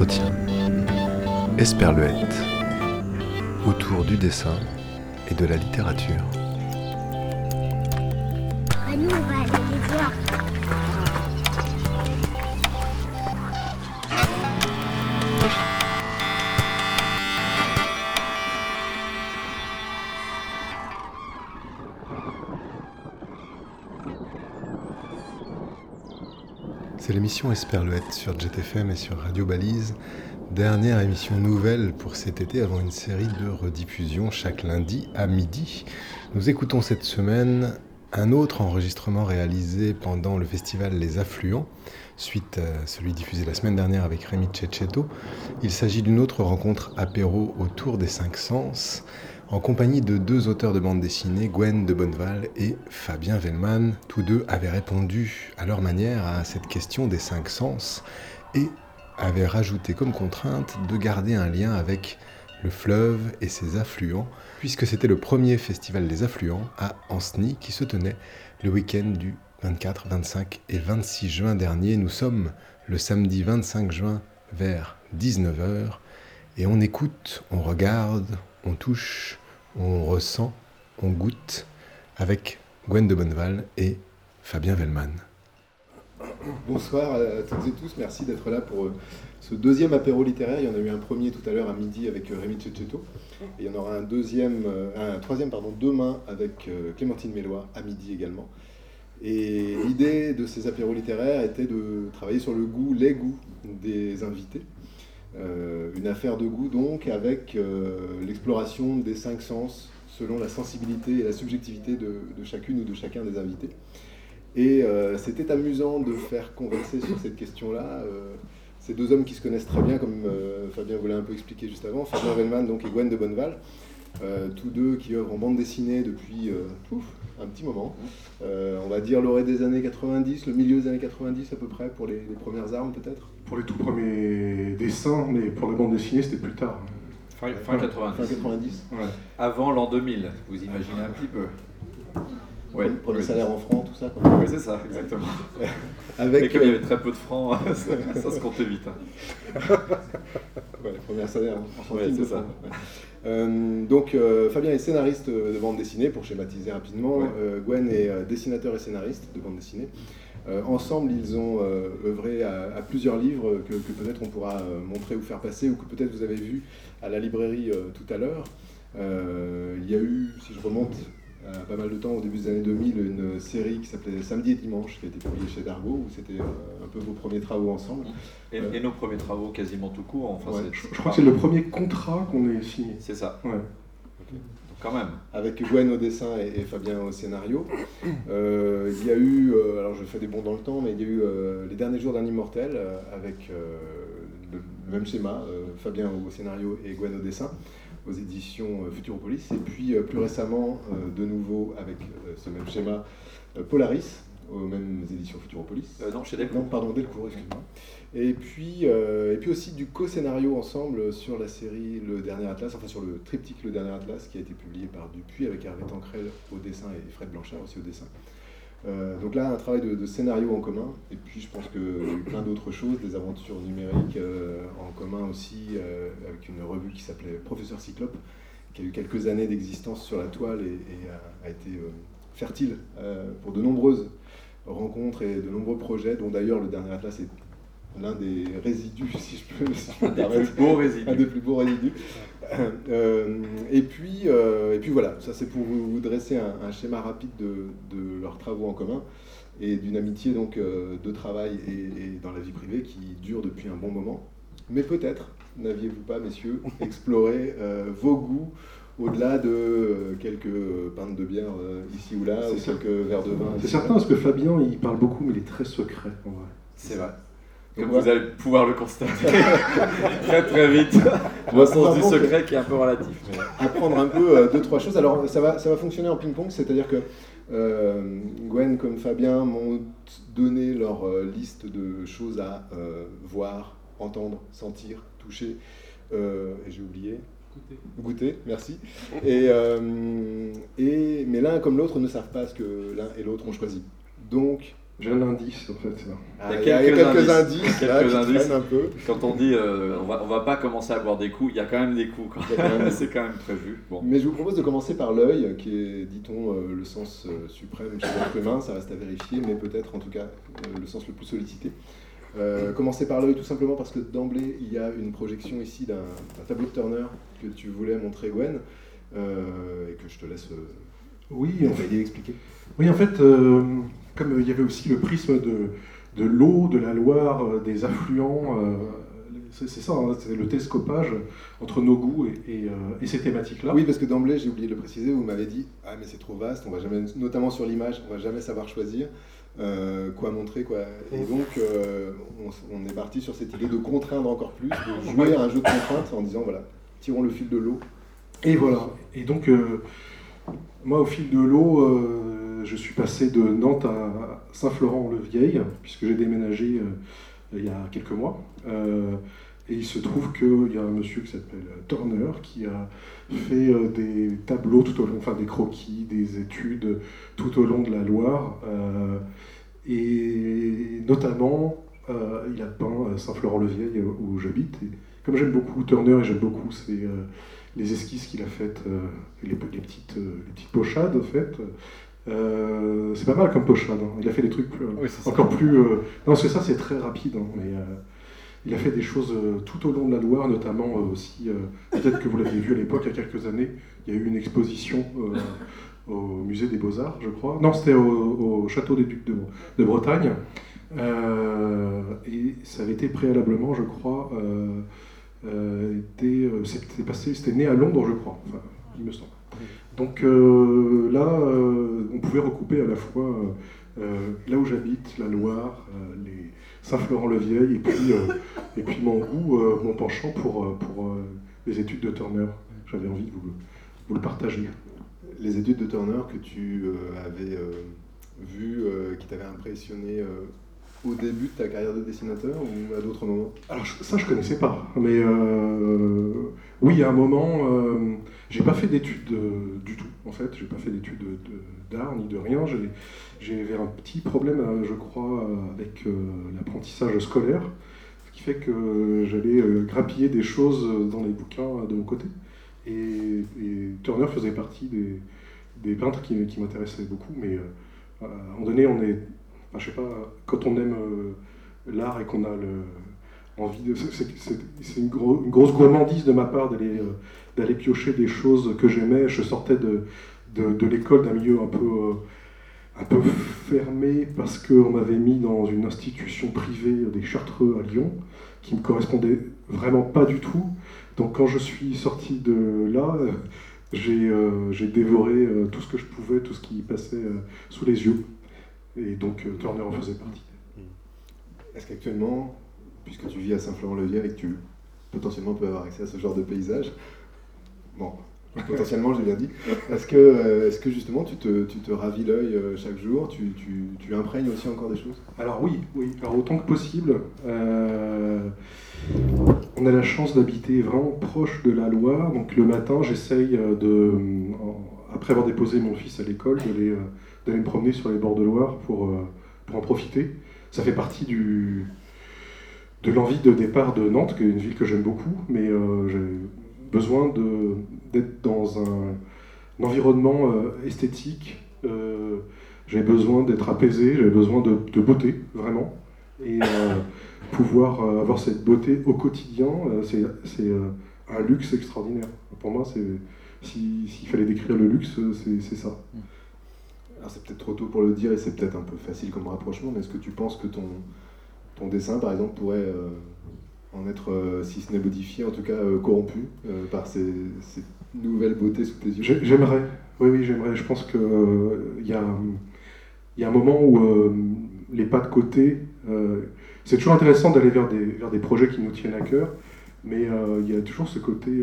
Entretien. Esperluette. Autour du dessin et de la littérature. L'émission Esperluette sur JetFM et sur Radio Balise. Dernière émission nouvelle pour cet été avant une série de rediffusions chaque lundi à midi. Nous écoutons cette semaine un autre enregistrement réalisé pendant le festival Les Affluents, suite à celui diffusé la semaine dernière avec Rémi Cecchetto. Il s'agit d'une autre rencontre apéro autour des cinq sens en compagnie de deux auteurs de bande dessinée, Gwen de Bonneval et Fabien Vellman. Tous deux avaient répondu à leur manière à cette question des cinq sens et avaient rajouté comme contrainte de garder un lien avec le fleuve et ses affluents, puisque c'était le premier festival des affluents à Anceny qui se tenait le week-end du 24, 25 et 26 juin dernier. Nous sommes le samedi 25 juin vers 19h et on écoute, on regarde, on touche, on ressent, on goûte avec Gwen de Bonneval et Fabien Vellman. Bonsoir à toutes et tous, merci d'être là pour euh, ce deuxième apéro littéraire. Il y en a eu un premier tout à l'heure à midi avec euh, Rémi et il y en aura un deuxième, euh, un troisième pardon, demain avec Clémentine Mélois à midi également. Et l'idée de ces apéros littéraires était de travailler sur le goût, les goûts des invités. Une affaire de goût donc avec l'exploration des cinq sens selon la sensibilité et la subjectivité de, chacune ou de chacun des invités. Et euh, c'était amusant de faire converser sur cette question-là euh, ces deux hommes qui se connaissent très bien, comme euh, Fabien voulait un peu expliquer juste avant, Fabien Vellman et Gwen de Bonneval, tous deux qui œuvrent en bande dessinée depuis un petit moment. on va dire l'orée des années 90, le milieu des années 90 à peu près, pour les, premières armes peut-être? Pour les tout premiers dessins, mais pour la bande dessinée c'était plus tard. Fin, 90. Avant l'an 2000, vous imaginez un petit peu. Ouais, pour le salaire en francs, tout ça. Oui, c'est ça, exactement. Avec, Et comme il y avait très peu de francs, ça, se comptait vite. Hein. ouais, le premier salaire en centimes c'est ça. Euh, donc euh, Fabien est scénariste de bande dessinée, pour schématiser rapidement. Euh, Gwen est dessinateur et scénariste de bande dessinée. Ensemble, ils ont œuvré à, plusieurs livres que, que peut-être on pourra montrer ou faire passer, ou que peut-être vous avez vu à la librairie tout à l'heure. il y a eu, si je remonte euh, pas mal de temps, au début des années 2000, une série qui s'appelait Samedi et Dimanche, qui a été publiée chez Dargo, où c'était euh, un peu vos premiers travaux ensemble. Et, euh, nos premiers travaux quasiment tout court. Enfin, je, crois que c'est le premier contrat qu'on ait signé. C'est ça. Ouais. Quand même. Avec Gwen au dessin et, Fabien au scénario. il y a eu, alors je fais des bons dans le temps, mais il y a eu Les Derniers Jours d'un Immortel avec le, même schéma, Fabien au scénario et Gwen au dessin aux éditions euh, Futuropolis. Et puis euh, plus récemment, euh, de nouveau avec ce même schéma, Polaris, aux mêmes éditions Futuropolis. non, chez Delcourt. Non, pardon, Delcourt, excuse-moi. Et puis, et puis aussi du co-scénario ensemble sur la série Le Dernier Atlas, enfin sur le triptyque Le Dernier Atlas qui a été publié par Dupuis avec Hervé Tancrel au dessin et Fred Blanchard aussi au dessin. Euh, donc là, un travail de, scénario en commun, et puis je pense qu'il a plein d'autres choses, des aventures numériques euh, en commun aussi, euh, avec une revue qui s'appelait Professeur Cyclope, qui a eu quelques années d'existence sur la toile et, a, été fertile pour de nombreuses rencontres et de nombreux projets, dont d'ailleurs le dernier atlas est l'un des résidus, si je peux, me permettre. Plus beaux résidus. Un des plus beaux résidus. Euh, et, puis, euh, et puis voilà, ça c'est pour vous, dresser un, schéma rapide de, de, leurs travaux en commun et d'une amitié donc euh, de travail et, dans la vie privée qui dure depuis un bon moment. Mais peut-être, n'aviez-vous pas, messieurs, exploré vos goûts au-delà de quelques pintes de bière ici ou là, ou quelques verres de vin. C'est certain, parce que Fabien, il parle beaucoup, mais il est très secret, en vrai. C'est vrai. Comme vous allez pouvoir le constater très très vite. Au sens du secret qui est un peu relatif. Apprendre un peu euh, deux, trois choses. Alors ça va, ça va fonctionner en ping-pong, c'est-à-dire que euh, Gwen comme Fabien m'ont donné leur euh, liste de choses à voir, entendre, sentir, toucher. et j'ai oublié. Goûter. Goûter, merci. Et, et, mais l'un comme l'autre ne savent pas ce que l'un et l'autre ont choisi. Donc, J'ai un indice en fait. Ah, il y a quelques, indices, quelques indices. un peu. Quand on dit euh, on, va, on va pas commencer à boire des coups, il y a quand même des coups. C'est quand même prévu. Bon. Mais je vous propose de commencer par l'œil, qui est, dit-on, euh, le sens euh, suprême chez l'être humain. Ça reste à vérifier, mais peut-être en tout cas le sens le plus sollicité. commencer par l'œil tout simplement parce que d'emblée il y a une projection ici d'un tableau de Turner que tu voulais montrer Gwen et que je te laisse oui, on va expliquer. Oui, en fait, comme il y avait aussi le prisme de, de l'eau, de la Loire, euh, des affluents, euh, c'est ça, hein, c'est le télescopage entre nos goûts et, euh, et, ces thématiques-là. Oui, parce que d'emblée, j'ai oublié de le préciser, vous m'avez dit Ah, mais c'est trop vaste, on va jamais, notamment sur l'image, on va jamais savoir choisir quoi montrer. Quoi. Et donc, on, est parti sur cette idée de contraindre encore plus, de jouer à un jeu de contrainte en disant Voilà, tirons le fil de l'eau. Et voilà. Et donc, moi, au fil de l'eau, je suis passé de Nantes à Saint-Florent-le-Vieil, puisque j'ai déménagé euh, il y a quelques mois. Euh, et il se trouve qu'il y a un monsieur qui s'appelle Turner qui a fait euh, des tableaux tout au long, enfin des croquis, des études tout au long de la Loire. et notamment, il a peint Saint-Florent-le-Vieil où j'habite. Comme j'aime beaucoup Turner et j'aime beaucoup les esquisses qu'il a faites, les, petites, les petites pochades en fait, euh, c'est pas mal comme pochade. Hein. Il a fait des trucs encore plus. Euh, non, parce que ça, c'est très rapide. Hein, mais euh, il a fait des choses tout au long de la Loire, notamment aussi. Peut-être que vous l'aviez vu à l'époque, il y a quelques années. Il y a eu une exposition au musée des Beaux-Arts, je crois. Non, c'était au, château des Ducs de, Bretagne. et ça avait été préalablement, je crois. c'était passé, c'était né à Londres, je crois. Enfin, il me semble. Donc euh, là, euh, on pouvait recouper à la fois euh, là où j'habite, la Loire, les Saint-Florent-le-Vieil, et puis, et puis mon goût, mon penchant pour, pour les études de Turner. J'avais envie de vous, vous, le partager. Les études de Turner que tu avais vues, qui t'avaient impressionné au début de ta carrière de dessinateur ou à d'autres moments? Alors ça je connaissais pas, mais oui à un moment j'ai pas fait d'études euh, du tout, en fait. J'ai pas fait d'études d'art ni de rien. J'avais un petit problème, euh, je crois, euh, avec l'apprentissage scolaire, ce qui fait que j'allais grappiller des choses dans les bouquins de mon côté. Et, Turner faisait partie des, peintres qui, m'intéressaient beaucoup, mais à un moment donné, on est, je sais pas, quand on aime l'art et qu'on a le, envie de. C'est une, grosse gourmandise de ma part d'aller d'aller piocher des choses que j'aimais. Je sortais de, de, l'école d'un milieu un peu, euh, un peu fermé parce qu'on m'avait mis dans une institution privée des Chartreux à Lyon qui me correspondait vraiment pas du tout. Donc quand je suis sorti de là, euh, euh, j'ai dévoré tout ce que je pouvais, tout ce qui passait sous les yeux. Et donc Turner en faisait partie. Est-ce qu'actuellement, puisque tu vis à Saint-Florent-le-Vieux et que tu potentiellement peux avoir accès à ce genre de paysage, Bon, potentiellement, j'ai bien dit. Est-ce que, euh, est que justement, tu te, tu te ravis l'œil euh, chaque jour? Tu, tu, tu, imprègnes aussi encore des choses? Alors oui, oui. Alors autant que possible. Euh, on a la chance d'habiter vraiment proche de la Loire. Donc le matin, j'essaye de, après avoir déposé mon fils à l'école, d'aller, me promener sur les bords de Loire pour, pour en profiter. Ça fait partie du, de l'envie de départ de Nantes, qui est une ville que j'aime beaucoup, mais besoin d'être dans un, environnement euh, esthétique. Euh, j'ai besoin d'être apaisé, j'ai besoin de, beauté, vraiment. Et euh, pouvoir avoir cette beauté au quotidien, c'est un luxe extraordinaire. Pour moi, s'il fallait décrire le luxe, c'est ça. Alors c'est peut-être trop tôt pour le dire et c'est peut-être un peu facile comme rapprochement, mais est-ce que tu penses que ton, ton dessin, par exemple, pourrait en être, euh, si ce n'est modifié, en tout cas euh, corrompu euh, par ces, nouvelles beautés sous tes yeux J'aimerais, oui, oui, j'aimerais. Je pense qu'il y, a, un moment où les pas de côté, c'est toujours intéressant d'aller vers des, vers des projets qui nous tiennent à cœur, mais il y a toujours ce côté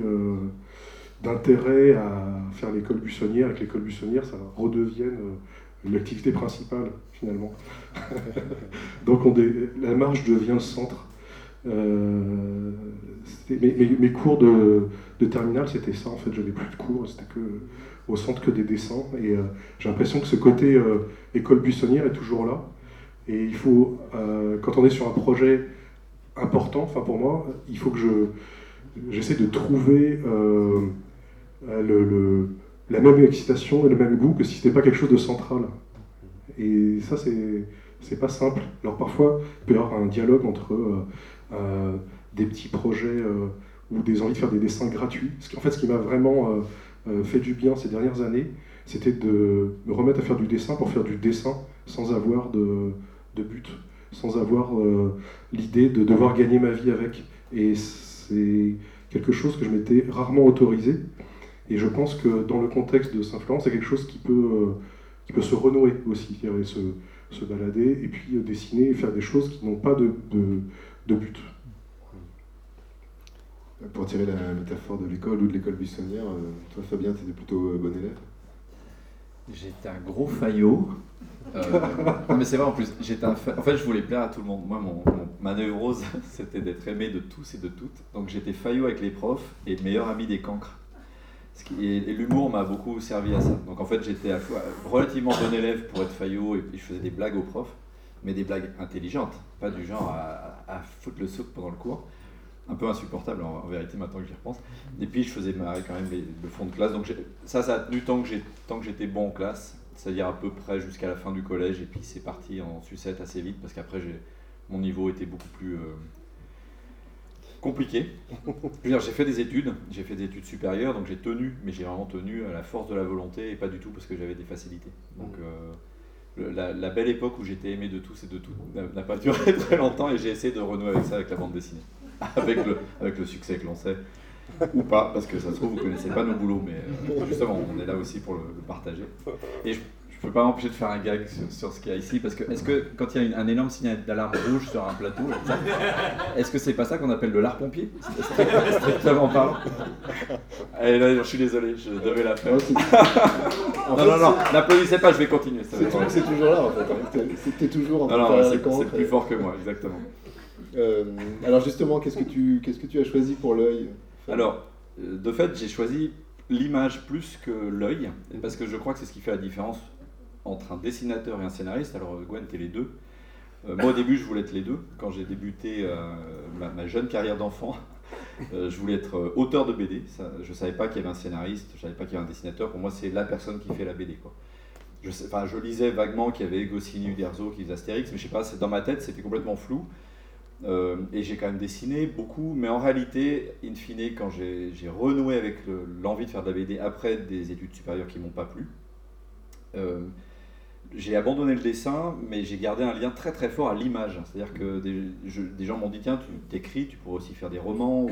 d'intérêt à faire l'école buissonnière, et que l'école buissonnière, ça redevienne l'activité principale finalement. Donc on la marge devient le centre. Euh, mes, cours de, de terminale, c'était ça en fait. J'avais plus de cours, c'était que au centre que des dessins. Et euh, j'ai l'impression que ce côté euh, école buissonnière est toujours là. Et il faut, quand on est sur un projet important, enfin pour moi, il faut que je j'essaie de trouver le, la même excitation et le même goût que si ce n'était pas quelque chose de central. Et ça, c'est c'est pas simple. Alors parfois, il peut y avoir un dialogue entre des petits projets ou des envies de faire des dessins gratuits. En fait, ce qui m'a vraiment fait du bien ces dernières années, c'était de me remettre à faire du dessin pour faire du dessin sans avoir de, but, sans avoir euh, l'idée de devoir gagner ma vie avec. Et c'est quelque chose que je m'étais rarement autorisé. Et je pense que dans le contexte de Saint-Florent, c'est quelque chose qui peut, euh, qui peut se renouer aussi, se, se balader et puis euh, dessiner et faire des choses qui n'ont pas de, de but. Pour tirer la métaphore de l'école ou de l'école buissonnière, toi Fabien, tu étais plutôt bon élève? J'étais un gros faillot. Euh, non mais c'est vrai en plus, j'étais en fait je voulais plaire à tout le monde. Moi mon, ma neurose c'était d'être aimé de tous et de toutes. Donc j'étais faillot avec les profs et le meilleur ami des cancres. et, l'humour m'a beaucoup servi à ça. Donc en fait j'étais à fois relativement bon élève pour être faillot et puis je faisais des blagues aux profs, mais des blagues intelligentes, pas du genre à, à foutre le souk pendant le cours un peu insupportable en, vérité maintenant que j'y repense. Et puis je faisais marrer quand même le fond de classe. Donc ça, ça a tenu tant que j'étais bon en classe, c'est-à-dire à peu près jusqu'à la fin du collège. Et puis c'est parti en sucette assez vite parce qu'après mon niveau était beaucoup plus euh, compliqué. j'ai fait des études, j'ai fait des études supérieures, donc j'ai tenu, mais j'ai vraiment tenu à la force de la volonté et pas du tout parce que j'avais des facilités. Donc euh, la, la, belle époque où j'étais aimé de tous et de toutes n'a pas duré très longtemps et j'ai essayé de renouer avec ça avec la bande dessinée. avec, le, avec le succès que l'on sait. Ou pas, parce que ça se trouve, vous ne connaissez pas nos boulots, mais euh, justement, on est là aussi pour le, partager. Et je ne peux pas m'empêcher de faire un gag sur, ce qu'il y a ici, parce que est-ce que quand il y a un énorme signal d'alarme rouge sur un plateau, est-ce que c'est pas ça qu'on appelle le lard pompier? Strictement parlant. Et là, je suis désolé, je devais la faire. non, non, non, n'applaudissez pas, je vais continuer. C'est toujours là en fait. Hein. C'était toujours en Non, non, c'est plus fort que moi, exactement. Euh, alors justement, qu'est-ce que tu qu'est-ce que tu as choisi pour l'œil Alors, euh, de fait, j'ai choisi l'image plus que l'œil, parce que je crois que c'est ce qui fait la différence entre un dessinateur et un scénariste. Alors, Gwen, t'es les deux. Euh, moi, au début, je voulais être les deux. Quand j'ai débuté ma, jeune carrière d'enfant, je voulais être auteur de BD. Je ne savais pas qu'il y avait un scénariste, je ne savais pas qu'il y avait un dessinateur. Pour moi, c'est la personne qui fait la BD. Je, lisais vaguement qu'il y avait Goscinny, Uderzo qui faisait Astérix, mais je sais pas, dans ma tête, c'était complètement flou. Euh, et j'ai quand même dessiné beaucoup, mais en réalité, in fine, quand j'ai renoué avec l'envie de faire de la BD après des études supérieures qui m'ont pas plu, euh, j'ai abandonné le dessin, mais j'ai gardé un lien très très fort à l'image. C'est-à-dire que des, gens m'ont dit tiens, tu t'écris, tu pourrais aussi faire des romans.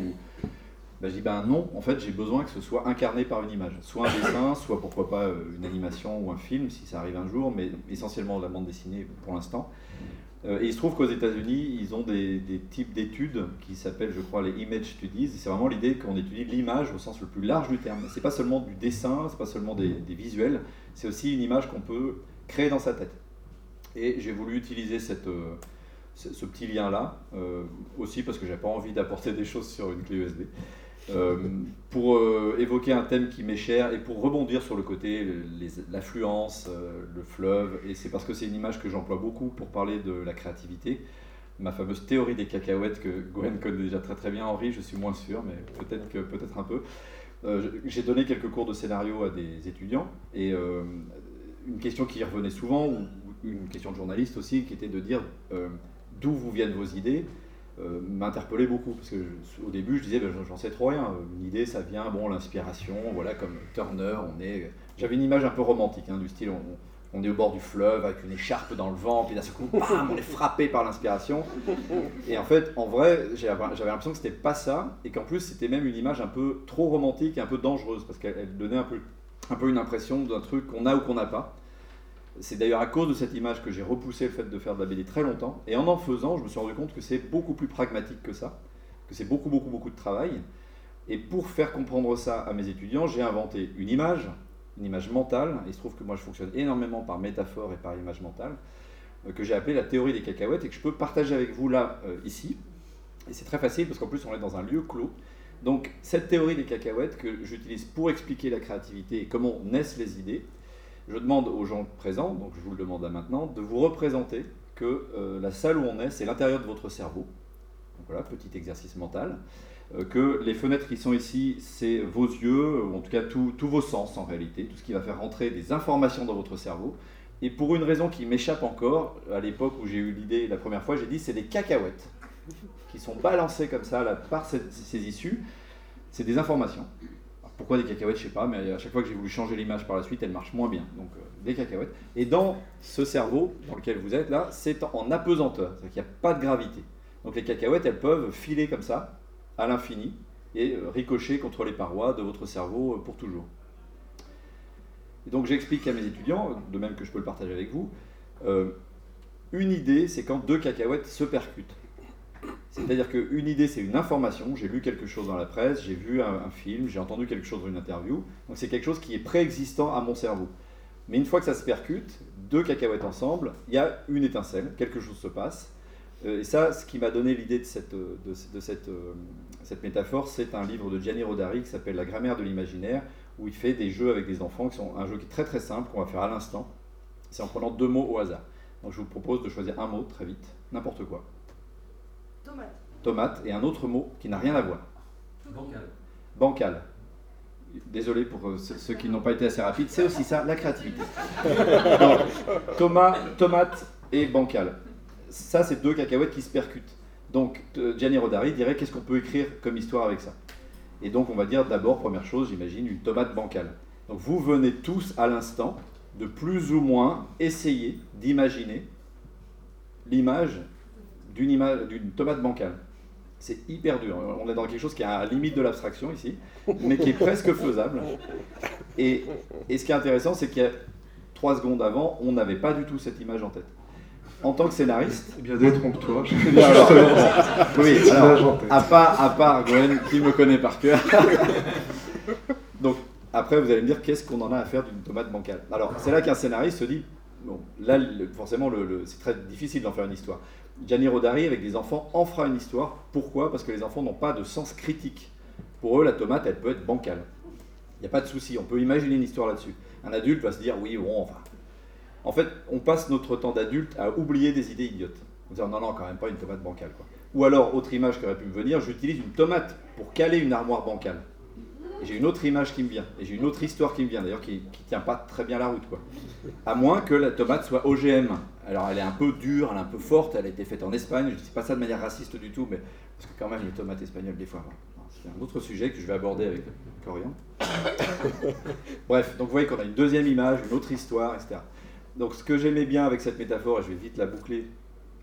Ben, je dis ben non, en fait j'ai besoin que ce soit incarné par une image. Soit un dessin, soit pourquoi pas euh, une animation ou un film si ça arrive un jour, mais essentiellement la bande dessinée pour l'instant. Euh, et il se trouve qu'aux États-Unis, ils ont des, types d'études qui s'appellent, je crois, les image studies. C'est vraiment l'idée qu'on étudie l'image au sens le plus large du terme. C'est pas seulement du dessin, c'est pas seulement des, visuels, c'est aussi une image qu'on peut créer dans sa tête. Et j'ai voulu utiliser cette, euh, ce, petit lien-là, euh, aussi parce que j'ai pas envie d'apporter des choses sur une clé USB. Euh, pour évoquer un thème qui m'est cher et pour rebondir sur le côté l'affluence, le fleuve, et c'est parce que c'est une image que j'emploie beaucoup pour parler de la créativité. Ma fameuse théorie des cacahuètes que Gwen connaît déjà très très bien, Henri, je suis moins sûr, mais peut-être peut-être un peu. J'ai donné quelques cours de scénario à des étudiants et une question qui revenait souvent, ou une question de journaliste aussi, qui était de dire d'où vous viennent vos idées euh, m'interpellait beaucoup parce que au début je disais ben, j'en sais trop rien une idée ça vient bon l'inspiration voilà comme Turner on est j'avais une image un peu romantique hein, du style on, est au bord du fleuve avec une écharpe dans le vent puis d'un coup on est frappé par l'inspiration. Et en fait en vrai j'avais l'impression que c'était pas ça et qu'en plus c'était même une image un peu trop romantique et un peu dangereuse parce qu'elle donnait un peu un peu une impression d'un truc qu'on a ou qu'on n'a pas c'est d'ailleurs à cause de cette image que j'ai repoussé le fait de faire de la BD très longtemps. Et en en faisant, je me suis rendu compte que c'est beaucoup plus pragmatique que ça, que c'est beaucoup, beaucoup, beaucoup de travail. Et pour faire comprendre ça à mes étudiants, j'ai inventé une image, une image mentale. il se trouve que moi, je fonctionne énormément par métaphore et par image mentale, euh, que j'ai appelé la théorie des cacahuètes et que je peux partager avec vous là, euh, ici. Et c'est très facile parce qu'en plus, on est dans un lieu clos. Donc, cette théorie des cacahuètes que j'utilise pour expliquer la créativité et comment naissent les idées, je demande aux gens présents, donc je vous le demande là maintenant, de vous représenter que euh, la salle où on est, c'est l'intérieur de votre cerveau. Donc voilà, petit exercice mental. Euh, que les fenêtres qui sont ici, c'est vos yeux, ou en tout cas tous vos sens en réalité, tout ce qui va faire rentrer des informations dans votre cerveau. Et pour une raison qui m'échappe encore, à l'époque où j'ai eu l'idée la première fois, j'ai dit c'est des cacahuètes qui sont balancées comme ça par ces, issues. C'est des informations. pourquoi des cacahuètes, je sais pas, mais à chaque fois que j'ai voulu changer l'image par la suite, elle marche moins bien. Donc euh, des cacahuètes. Et dans ce cerveau dans lequel vous êtes là, c'est en apesanteur, c'est-à-dire qu'il n'y a pas de gravité. Donc les cacahuètes, elles peuvent filer comme ça, à l'infini, et euh, ricocher contre les parois de votre cerveau euh, pour toujours. Et donc j'explique à mes étudiants, de même que je peux le partager avec vous, une idée, c'est quand deux cacahuètes se percutent. C'est-à-dire qu'une idée, c'est une information, j'ai lu quelque chose dans la presse, j'ai vu un, film, j'ai entendu quelque chose dans une interview, donc c'est quelque chose qui est préexistant à mon cerveau. Mais une fois que ça se percute, deux cacahuètes ensemble, il y a une étincelle, quelque chose se passe, et ça, ce qui m'a donné l'idée de, cette, de, cette, cette, métaphore, c'est un livre de Gianni Rodari qui s'appelle La grammaire de l'imaginaire, où il fait des jeux avec des enfants, qui sont un jeu qui est très très simple, qu'on va faire à l'instant. C'est en prenant deux mots au hasard. Donc je vous propose de choisir un mot très vite, n'importe quoi. Tomate. Tomate, et un autre mot qui n'a rien à voir. Bancal. Bancal. Désolé pour euh, ceux qui n'ont pas été assez rapides, c'est aussi ça, la créativité. tomate et bancal. Ça, c'est deux cacahuètes qui se percutent. Donc euh, Gianni Rodari dirait qu'est-ce qu'on peut écrire comme histoire avec ça? Et donc, on va dire d'abord, première chose, j'imagine, une tomate bancale. Donc, vous venez tous à l'instant de plus ou moins essayer d'imaginer l'image d'une tomate bancale. C'est hyper dur. On est dans quelque chose qui est à la limite de l'abstraction ici, mais qui est presque faisable. Et, et ce qui est intéressant, c'est qu'il y a trois secondes avant, on n'avait pas du tout cette image en tête en tant que scénariste. Eh bien, détrompe-toi. oui, alors, à part, à part Gwen, qui me connaît par cœur. Donc, après, vous allez me dire, qu'est-ce qu'on en a à faire d'une tomate bancale? Alors, c'est là qu'un scénariste se dit, bon, là, forcément, le, c'est très difficile d'en faire une histoire. Gianni Rodari, avec des enfants, en fera une histoire. Pourquoi? Parce que les enfants n'ont pas de sens critique. Pour eux, la tomate, elle peut être bancale. Il n'y a pas de souci, on peut imaginer une histoire là-dessus. Un adulte va se dire, oui, bon, enfin, en fait, on passe notre temps d'adulte à oublier des idées idiotes. On dit non, non, quand même pas une tomate bancale. Quoi. Ou alors, autre image qui aurait pu me venir, j'utilise une tomate pour caler une armoire bancale. J'ai une autre image qui me vient. Et j'ai une autre histoire qui me vient, d'ailleurs, qui ne tient pas très bien la route. Quoi. À moins que la tomate soit OGM. Alors, elle est un peu dure, elle est un peu forte, elle a été faite en Espagne. Je ne dis pas ça de manière raciste du tout, mais parce que quand même, les tomates espagnoles, des fois. C'est un autre sujet que je vais aborder avec Corian. Bref, donc vous voyez qu'on a une deuxième image, une autre histoire, etc. Donc ce que j'aimais bien avec cette métaphore, et je vais vite la boucler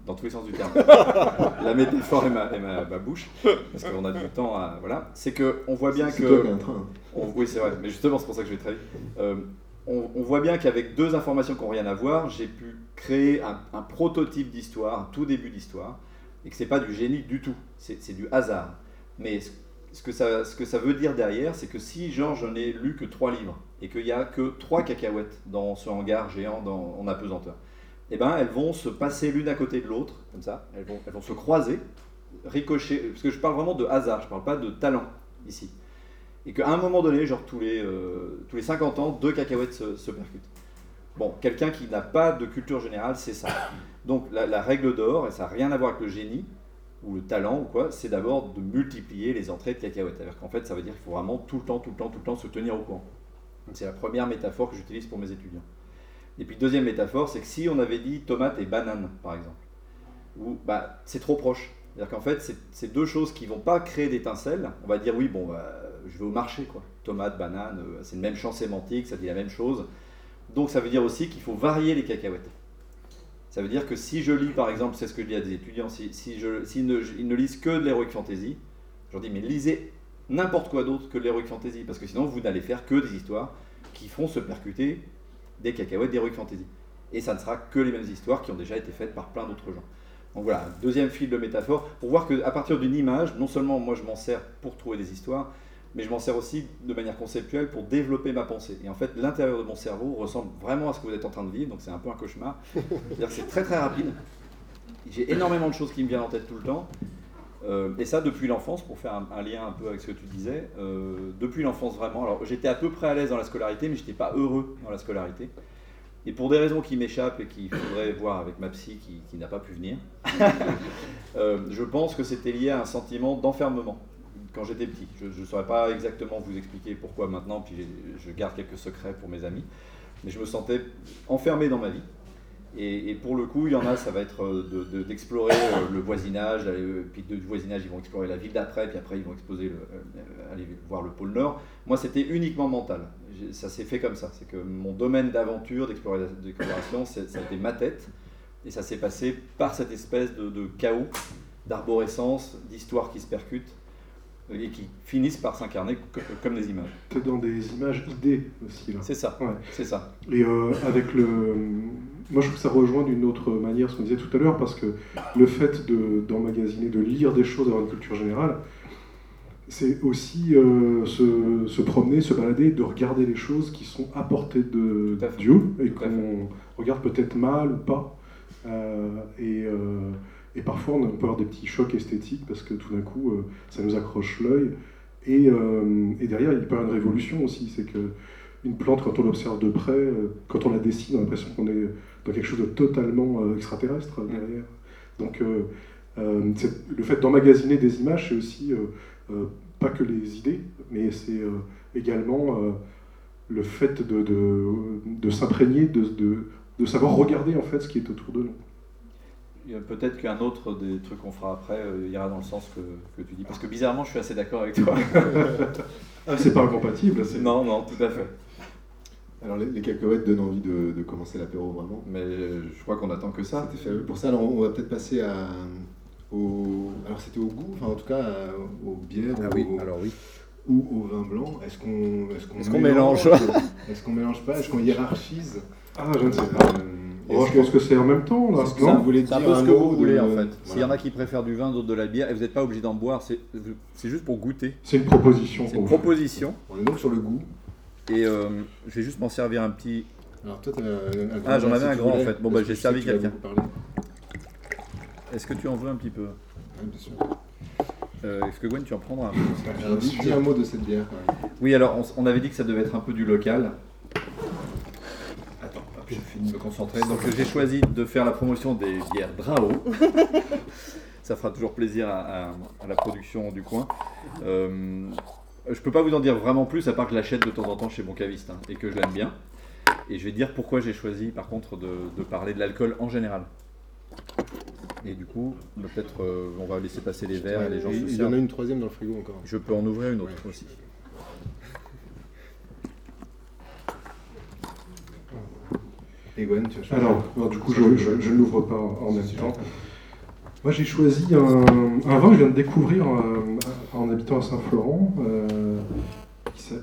dans tous les sens du terme, la métaphore et ma, bouche, parce qu'on a du temps à... Voilà, c'est qu'on voit bien que... oui, c'est vrai, mais justement c'est pour ça que je vais très vite. Euh, on, voit bien qu'avec deux informations qui n'ont rien à voir, j'ai pu créer un, prototype d'histoire, un tout début d'histoire, et que c'est pas du génie du tout, c'est du hasard. Mais ce que, ça, ce que ça veut dire derrière, c'est que si genre je n'ai lu que trois livres, et qu'il n'y a que trois cacahuètes dans ce hangar géant dans, en apesanteur, eh ben, elles vont se passer l'une à côté de l'autre, comme ça, elles vont, se croiser, ricocher, parce que je parle vraiment de hasard, je ne parle pas de talent ici. Et qu'à un moment donné, genre tous les, euh, tous les 50 ans, deux cacahuètes se, percutent. Bon, quelqu'un qui n'a pas de culture générale, c'est ça. Donc la, la règle d'or, et ça n'a rien à voir avec le génie, ou le talent ou quoi, c'est d'abord de multiplier les entrées de cacahuètes. C'est-à-dire qu'en fait, ça veut dire qu'il faut vraiment tout le temps, tout le temps, tout le temps se tenir au courant. C'est la première métaphore que j'utilise pour mes étudiants. Et puis deuxième métaphore, c'est que si on avait dit tomate et banane, par exemple, bah, c'est trop proche. C'est-à-dire qu'en fait, c'est deux choses qui vont pas créer d'étincelles. On va dire oui, bon, bah, je vais au marché, quoi. Tomate, banane, euh, c'est le même champ sémantique, ça dit la même chose. Donc ça veut dire aussi qu'il faut varier les cacahuètes. Ça veut dire que si je lis, par exemple, c'est ce que je dis à des étudiants, si, ne, ils ne lisent que de l'heroic fantasy, je leur dis, mais lisez n'importe quoi d'autre que de l'heroic fantasy, parce que sinon vous n'allez faire que des histoires qui font se percuter des cacahuètes d'heroic fantasy. Et ça ne sera que les mêmes histoires qui ont déjà été faites par plein d'autres gens. Donc voilà, deuxième fil de métaphore, pour voir qu'à partir d'une image, non seulement moi je m'en sers pour trouver des histoires, mais je m'en sers aussi de manière conceptuelle pour développer ma pensée. Et en fait, l'intérieur de mon cerveau ressemble vraiment à ce que vous êtes en train de vivre, donc c'est un peu un cauchemar. C'est très très rapide. J'ai énormément de choses qui me viennent en tête tout le temps. Euh, et ça depuis l'enfance, pour faire un, lien un peu avec ce que tu disais, euh, depuis l'enfance vraiment. Alors j'étais à peu près à l'aise dans la scolarité, mais j'étais pas heureux dans la scolarité. Et pour des raisons qui m'échappent et qu'il faudrait voir avec ma psy qui, n'a pas pu venir, euh, je pense que c'était lié à un sentiment d'enfermement quand j'étais petit. Je ne saurais pas exactement vous expliquer pourquoi maintenant, puis je garde quelques secrets pour mes amis, mais je me sentais enfermé dans ma vie. Et, pour le coup, il y en a, ça va être euh, de- de- d'explorer euh, le voisinage, euh, puis du voisinage, ils vont explorer la ville d'après, puis après, ils vont exposer le- aller voir le pôle Nord. Moi, c'était uniquement mental. Ça s'est fait comme ça. C'est que mon domaine d'aventure, d'explora- d'exploration, ça a été ma tête. Et ça s'est passé par cette espèce de, de chaos, d'arborescence, d'histoires qui se percutent euh, et qui finissent par s'incarner co- comme des images. T'es dans des images idées aussi. C'est ça. Ouais. C'est ça. Et euh, avec le. Moi, je trouve que ça rejoint d'une autre manière ce qu'on disait tout à l'heure, parce que le fait de- d'emmagasiner, de, lire des choses, d'avoir une culture générale, c'est aussi euh, se, se promener, se balader, de regarder les choses qui sont à portée de. Dieu et qu'on regarde peut-être mal ou pas. Euh, et, euh, et parfois, on peut avoir des petits chocs esthétiques parce que tout d'un coup, euh, ça nous accroche l'œil. Et, euh, derrière, il peut y avoir une révolution aussi. C'est que une plante, quand on l'observe de près, euh, quand on la dessine, on a l'impression qu'on est dans quelque chose de totalement extraterrestre euh, derrière. Donc, le fait d'emmagasiner des images, c'est aussi pas que les idées, mais c'est également le fait de, s'imprégner, de, de savoir regarder en fait ce qui est autour de nous. Peut-être qu'un autre des trucs qu'on fera après euh, ira dans le sens que, que tu dis. Parce que bizarrement, je suis assez d'accord avec toi. Ah, c'est pas incompatible, c'est non, non, tout à fait. Alors les, les cacahuètes donnent envie de, de commencer l'apéro vraiment. Mais euh, je crois qu'on attend que ça. C'était fabuleux. Pour ça, alors, on va peut-être passer à, au... Alors c'était au goût, enfin en tout cas aux bières Ah ou, oui, au, alors oui. ou au vin blanc. Est-ce qu'on est-ce qu'on Est-ce qu'on mélange Est-ce qu'on mélange pas? Est-ce qu'on hiérarchise? Ah, je ne sais pas. Euh, Oh, je pense que c'est en même temps, là. est-ce que non vous voulez C'est un dire peu ce que vous voulez de- en fait. S'il y en a qui préfèrent du vin, d'autres de la bière, et vous n'êtes pas obligé d'en boire, c'est juste pour goûter. C'est une proposition. C'est une proposition. On est donc sur le goût. Et euh, je vais juste m'en servir un petit. Alors toi, un, un grand Ah, j'en avais si un grand, en fait. Bon, bah, j'ai servi quelqu'un. Est-ce que tu en veux un petit peu? Bien sûr. Euh, Est-ce que Gwen, tu en prendras un dis, un mot de cette bière. Oui, alors on avait dit que ça devait être un peu du local. Je finis de me concentrer. Donc j'ai choisi de faire la promotion des bières Drao. ça fera toujours plaisir à, à- à la production du coin. Euh, je peux pas vous en dire vraiment plus, à part que je l'achète de temps en temps chez mon caviste hein, et que je l'aime bien. Et je vais dire pourquoi j'ai choisi, par contre, de, de parler de l'alcool en général. Et du coup, peut-être euh, on va laisser passer les verres et les gens il, se il y en servent. a une troisième dans le frigo encore. Je peux en ouvrir une autre Ouais. aussi. Alors, du coup, je, je- je ne l'ouvre pas en même temps. Moi, j'ai choisi un, vin que je viens de découvrir euh, en habitant à Saint-Florent. euh,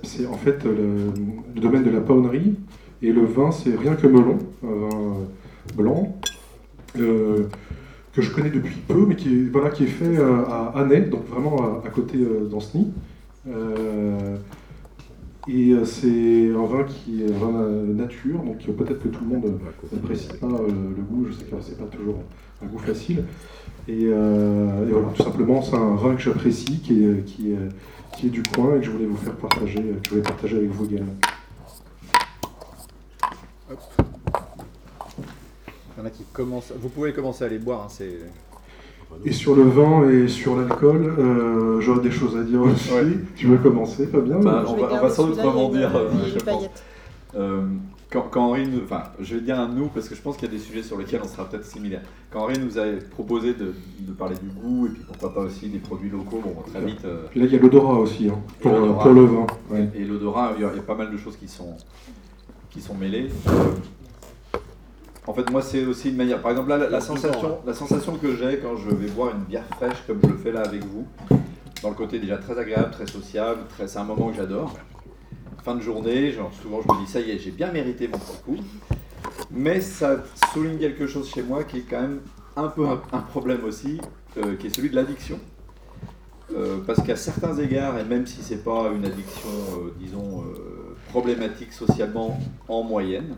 c'est en fait le, domaine de la paonnerie. Et le vin, c'est rien que melon, un vin blanc, euh, que je connais depuis peu, mais qui est, voilà, qui est fait à Annay, donc vraiment à, côté. Euh, et euh, c'est un vin qui est un vin nature, donc euh, peut-être que tout le monde euh, n'apprécie pas le goût, je sais que c'est pas toujours un goût facile. Et, euh, et voilà, tout simplement, c'est un vin que j'apprécie, qui est, qui, est, qui est du coin et que je voulais vous faire partager, que je voulais partager avec vous également. Il y en a qui commencent. Vous pouvez commencer à les boire, hein, c'est. Et sur le vin et sur l'alcool, euh, j'aurais des choses à dire aussi. Ouais. Tu veux commencer, Fabien Bah, on va- on va garder sans doute rebondir, euh, je pense. Euh, quand, quand Henri nous. Enfin, je vais dire un nous parce que je pense qu'il y a des sujets sur lesquels on sera peut-être similaires. Quand Henri nous a proposé de, de parler du goût et puis pourquoi pas aussi des produits locaux, bon, très vite. euh, Puis là, il y a l'odorat aussi, hein, pour, le vin. ouais. Et l'odorat, il y a- il y a pas mal de choses qui sont, qui sont mêlées. En fait, moi, c'est aussi une manière. Par exemple, là, la, la sensation, la sensation que j'ai quand je vais boire une bière fraîche, comme je le fais là avec vous, dans le côté déjà très agréable, très sociable, très, c'est un moment que j'adore. Fin de journée, genre, souvent je me dis, ça y est, j'ai bien mérité mon petit coup. Mais ça souligne quelque chose chez moi qui est quand même un peu un, un problème aussi, euh, qui est celui de l'addiction. Euh, parce qu'à certains égards, et même si c'est pas une addiction, euh, disons, problématique socialement en moyenne,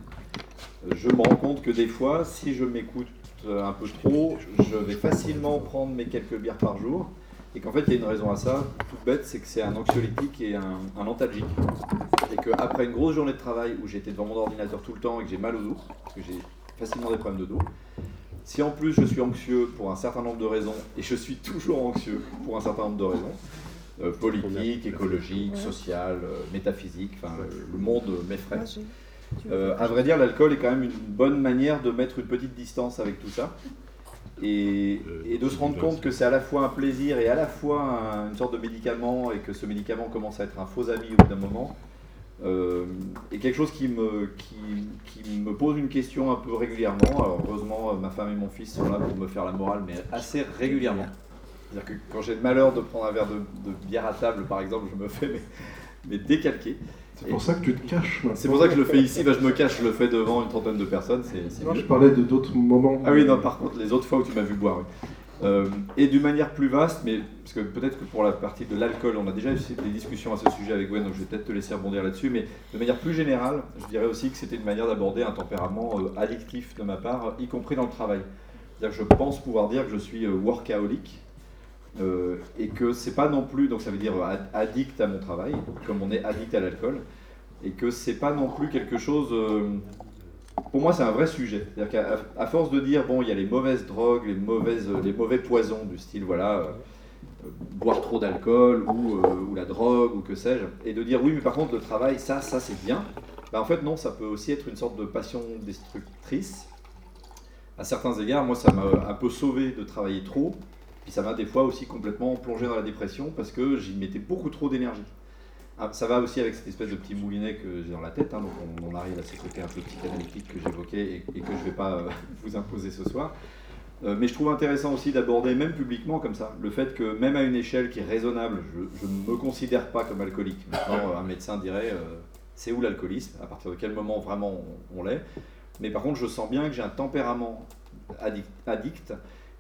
je me rends compte que des fois, si je m'écoute euh, un peu trop, je vais facilement prendre mes quelques bières par jour. Et qu'en fait, il y a une raison à ça, toute bête, c'est que c'est un anxiolytique et un, un antalgique. Et qu'après une grosse journée de travail où j'étais devant mon ordinateur tout le temps et que j'ai mal au dos, parce que j'ai facilement des problèmes de dos, si en plus je suis anxieux pour un certain nombre de raisons, et je suis toujours anxieux pour un certain nombre de raisons, euh, politiques, écologiques, sociales, euh, métaphysiques, enfin, euh, le monde m'effraie. Euh, à vrai dire, l'alcool est quand même une bonne manière de mettre une petite distance avec tout ça. Et, et de se rendre compte que c'est à la fois un plaisir et à la fois un- une sorte de médicament et que ce médicament commence à être un faux ami au bout d'un moment. Euh, est quelque chose qui me, qui, qui me pose une question un peu régulièrement. Alors heureusement, euh, ma femme et mon fils sont là pour me faire la morale, mais assez régulièrement. C'est-à-dire que quand j'ai le malheur de prendre un verre de, de bière à table, par exemple, je me fais mais, mais décalquer. C'est pour ça que tu te caches. C'est pour ça que je le fais ici, bah, je me cache, je le fais devant une trentaine de personnes, c'est je parlais de d'autres moments. Ah oui, non, par contre, les autres fois où tu m'as vu boire, oui. Euh, et d'une manière plus vaste, mais parce que peut-être que pour la partie de l'alcool, on a déjà eu des discussions à ce sujet avec Gwen, donc je vais peut-être te laisser rebondir là-dessus, mais de manière plus générale, je dirais aussi que c'était une manière d'aborder un tempérament euh, addictif de ma part, y compris dans le travail. Je pense pouvoir dire que je suis euh, workaholic, euh, et que c'est pas non plus, donc ça veut dire euh, ad- addict à mon travail, comme on est addict à l'alcool, et que c'est pas non plus quelque chose. euh, pour moi, c'est un vrai sujet. C'est-à-dire qu'à force de dire, bon, il y a les mauvaises drogues, les, mauvaises, les mauvais poisons, du style, voilà, boire trop d'alcool ou, ou la drogue ou que sais-je, et de dire, oui, mais par contre, le travail, ça, ça, c'est bien. Bah, en fait, non, ça peut aussi être une sorte de passion destructrice. À certains égards, moi, ça m'a un peu sauvé de travailler trop, puis ça m'a des fois aussi complètement plongé dans la dépression parce que j'y mettais beaucoup trop d'énergie. Ah, ça va aussi avec cette espèce de petit moulinet que j'ai dans la tête, hein, donc on, arrive à ce côté un peu psychanalytique que j'évoquais et, que je ne vais pas euh, vous imposer ce soir. Euh, mais je trouve intéressant aussi d'aborder, même publiquement comme ça, le fait que même à une échelle qui est raisonnable, je ne me considère pas comme alcoolique. Maintenant, un médecin dirait euh, c'est où l'alcoolisme À partir de quel moment vraiment on, l'est Mais par contre, je sens bien que j'ai un tempérament addict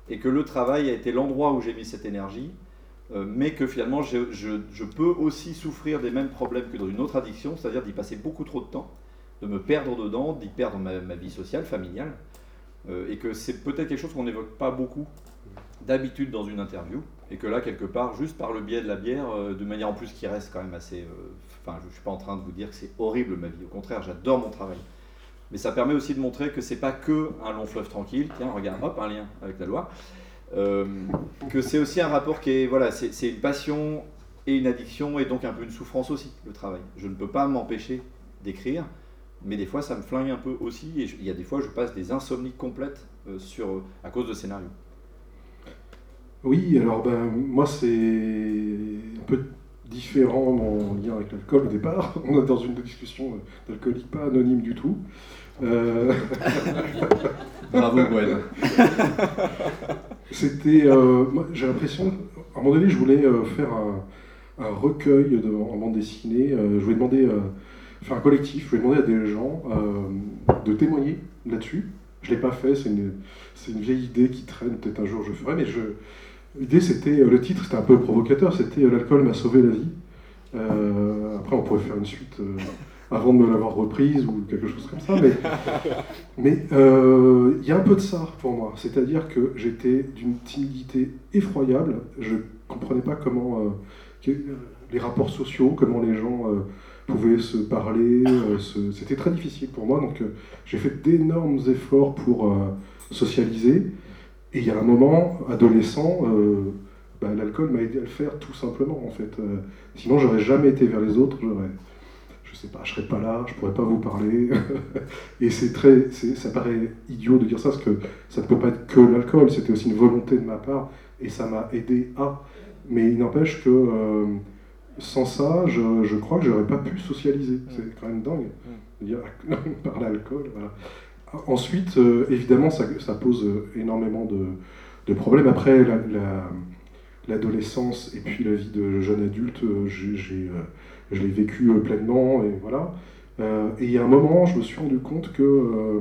et que le travail a été l'endroit où j'ai mis cette énergie euh, mais que finalement je, peux aussi souffrir des mêmes problèmes que dans une autre addiction, c'est-à-dire d'y passer beaucoup trop de temps, de me perdre dedans, d'y perdre ma, vie sociale, familiale, euh, et que c'est peut-être quelque chose qu'on n'évoque pas beaucoup d'habitude dans une interview, et que là, quelque part, juste par le biais de la bière, euh, de manière en plus qui reste quand même assez... Enfin, je ne suis pas en train de vous dire que c'est horrible ma vie, au contraire, j'adore mon travail. Mais ça permet aussi de montrer que c'est pas que un long fleuve tranquille, tiens, regarde, hop, un lien avec la loi, euh, que c'est aussi un rapport qui est, voilà, c'est une passion et une addiction et donc un peu une souffrance aussi, le travail. Je ne peux pas m'empêcher d'écrire, mais des fois ça me flingue un peu aussi et il y a des fois je passe des insomnies complètes euh, sur, à cause de scénarios. Oui, alors ben, moi c'est un peu différent mon lien avec l'alcool au départ. On est dans une discussion d'alcoolique pas anonyme du tout. Euh, Bravo Gwen. C'était, euh, j'ai l'impression, à un moment donné, je voulais euh, faire un, un recueil de, en bande dessinée. Je voulais demander, euh, faire un collectif. Je voulais demander à des gens de témoigner là-dessus. Je l'ai pas fait. C'est une, c'est une vieille idée qui traîne. Peut-être un jour je ferai. Mais je, l'idée, c'était, euh, le titre, c'était un peu provocateur. C'était euh, l'alcool m'a sauvé la vie. Euh, après, on pourrait faire une suite. euh, avant de me l'avoir reprise ou quelque chose comme ça, mais mais euh, il y a un peu de ça pour moi. C'est-à-dire que j'étais d'une timidité effroyable. Je comprenais pas comment les rapports sociaux, comment les gens pouvaient se parler. se- C'était très difficile pour moi. Donc j'ai fait d'énormes efforts pour socialiser. Et il y a un moment, adolescent, euh, bah, l'alcool m'a aidé à le faire tout simplement en fait. Euh, sinon, j'aurais jamais été vers les autres. J'aurais je sais pas, je serais pas là, je pourrais pas vous parler. et c'est très, ça paraît idiot de dire ça, parce que ça ne peut pas être que l'alcool, c'était aussi une volonté de ma part, et ça m'a aidé à. Mais il n'empêche que euh, sans ça, je, je crois que j'aurais pas pu socialiser. C'est quand même dingue de dire par l'alcool. Voilà. Ensuite, euh, évidemment, ça, ça pose euh, énormément de, de problèmes. Après, la- la- l'adolescence et puis la vie de jeune adulte, euh, je l'ai vécu pleinement et voilà. Et il y a un moment, je me suis rendu compte que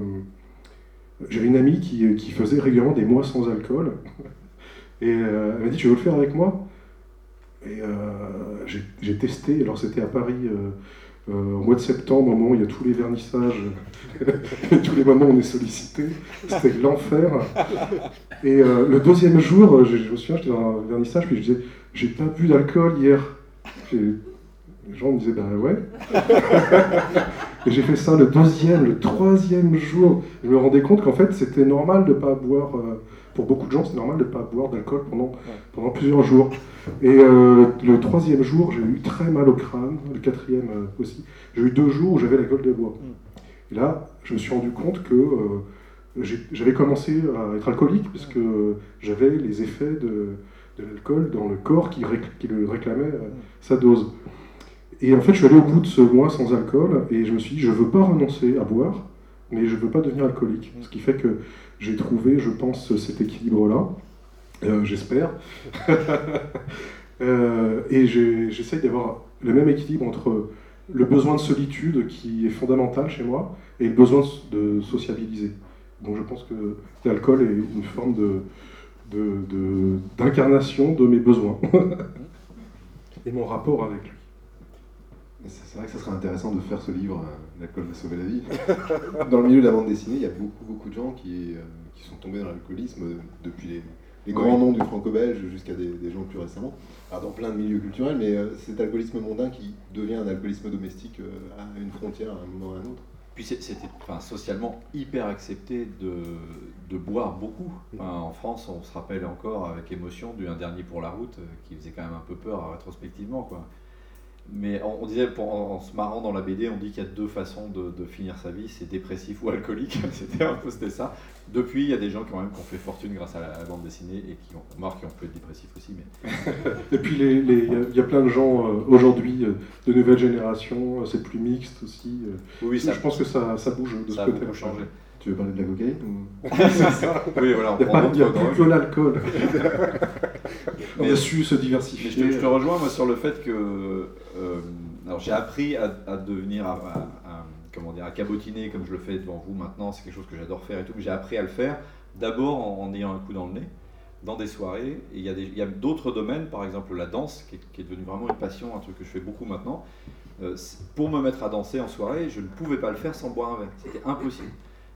j'avais une amie qui, qui faisait régulièrement des mois sans alcool. Et elle m'a dit Tu veux le faire avec moi? Et j'ai testé, alors c'était à Paris, euh, au mois de septembre, au moment où il y a tous les vernissages, tous les moments où on est sollicité, c'était l'enfer. Et euh, le deuxième jour, je, me souviens, j'étais dans un vernissage, puis je disais, j'ai pas bu d'alcool hier. Les gens me disaient, bah ouais. Et j'ai fait ça le deuxième, le troisième jour. Je me rendais compte qu'en fait, c'était normal de pas boire. euh, pour beaucoup de gens, c'est normal de ne pas boire d'alcool pendant, pendant plusieurs jours. Et euh, le troisième jour, j'ai eu très mal au crâne, le quatrième euh, aussi. J'ai eu deux jours où j'avais la gueule de bois. Et là, je me suis rendu compte que euh, j'avais commencé à être alcoolique parce que j'avais les effets de, de l'alcool dans le corps qui, qui le réclamait euh, sa dose. Et en fait, je suis allé au bout de ce mois sans alcool et je me suis dit, je veux pas renoncer à boire, mais je veux pas devenir alcoolique. Ce qui fait que j'ai trouvé, je pense, cet équilibre-là. Euh, J'espère. Euh, et j'essaye d'avoir le même équilibre entre le besoin de solitude qui est fondamental chez moi et le besoin de sociabiliser. Donc je pense que l'alcool est une forme d'incarnation de, mes besoins et mon rapport avec lui. C'est vrai que ça serait intéressant de faire ce livre, euh, L'alcool va sauver la vie. Dans le milieu de la bande dessinée, il y a beaucoup, beaucoup de gens qui, euh, qui sont tombés dans l'alcoolisme euh, depuis les, les grands Oui. noms du franco-belge jusqu'à des, des gens plus récemment. Alors dans plein de milieux culturels, mais euh, cet alcoolisme mondain qui devient un alcoolisme domestique euh, à une frontière, à un moment ou à un autre. Puis c'était enfin, socialement hyper accepté de, de boire beaucoup. Enfin, en France, on se rappelle encore avec émotion du Un dernier pour la route, qui faisait quand même un peu peur rétrospectivement. Quoi. Mais on, on disait, pour- en, en se marrant dans la BD, on dit qu'il y a deux façons de, de finir sa vie, c'est dépressif ou alcoolique. c'était un peu c'était ça. Depuis, il y a des gens qui ont, même, qui ont fait fortune grâce à la, à la bande dessinée et qui ont, on qui ont pu être dépressifs aussi. Mais Et puis les- les- il y a- il y, a plein de gens euh, aujourd'hui euh, de nouvelle génération, euh, c'est plus mixte aussi. euh. oui, oui, ça, je pense que ça, ça bouge de ça a ce côté-là. beaucoup changé. Tu veux parler de la cocaïne ou... C'est ça. Oui, voilà, on Il n'y a, prend pas- y a plus que l'alcool. On Mais- a su se Mais diversifier. je te, je te rejoins moi sur le fait que euh, alors j'ai appris à, devenir à, à- comment dire à cabotiner comme je le fais devant vous maintenant. C'est quelque chose que j'adore faire et tout j'ai appris à le faire d'abord en, ayant un coup dans le nez dans des soirées. Et il y a d'autres domaines par exemple la danse qui est, devenue vraiment une passion un truc que je fais beaucoup maintenant. Euh, pour me mettre à danser en soirée je ne pouvais pas le faire sans boire un verre. C'était impossible.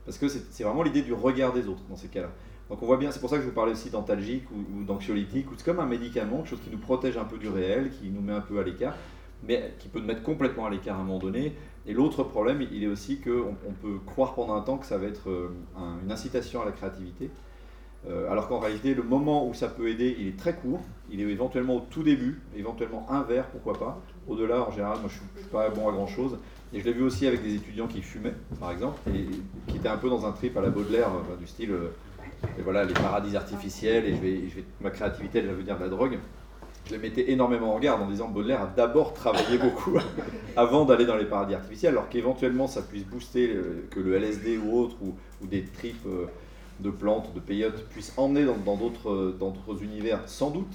Parce que c'est vraiment l'idée du regard des autres dans ces cas-là. Donc on voit bien, c'est pour ça que je vous parlais aussi d'antalgique ou, ou d'anxiolytique, c'est comme un médicament, quelque chose qui nous protège un peu du réel, qui nous met un peu à l'écart, mais qui peut nous mettre complètement à l'écart à un moment donné. Et l'autre problème, il est aussi qu'on on peut croire pendant un temps que ça va être euh, un- une incitation à la créativité, Euh, alors qu'en réalité, le moment où ça peut aider, il est très court, il est éventuellement au tout début, éventuellement un verre, pourquoi pas. Au-delà, en général, moi je suis pas bon à grand-chose. Et je l'ai vu aussi avec des étudiants qui fumaient, par exemple, et qui étaient un peu dans un trip à la Baudelaire, euh, du style... et voilà, les paradis artificiels, et je vais, je vais, ma créativité, elle va venir de la drogue. Je les mettais énormément en garde en disant que Baudelaire a d'abord travaillé beaucoup avant d'aller dans les paradis artificiels, alors qu'éventuellement ça puisse booster euh, que le LSD ou autre, ou, ou des tripes euh, de plantes, de peyote, puissent emmener dans d'autres euh, dans d'autres univers, sans doute.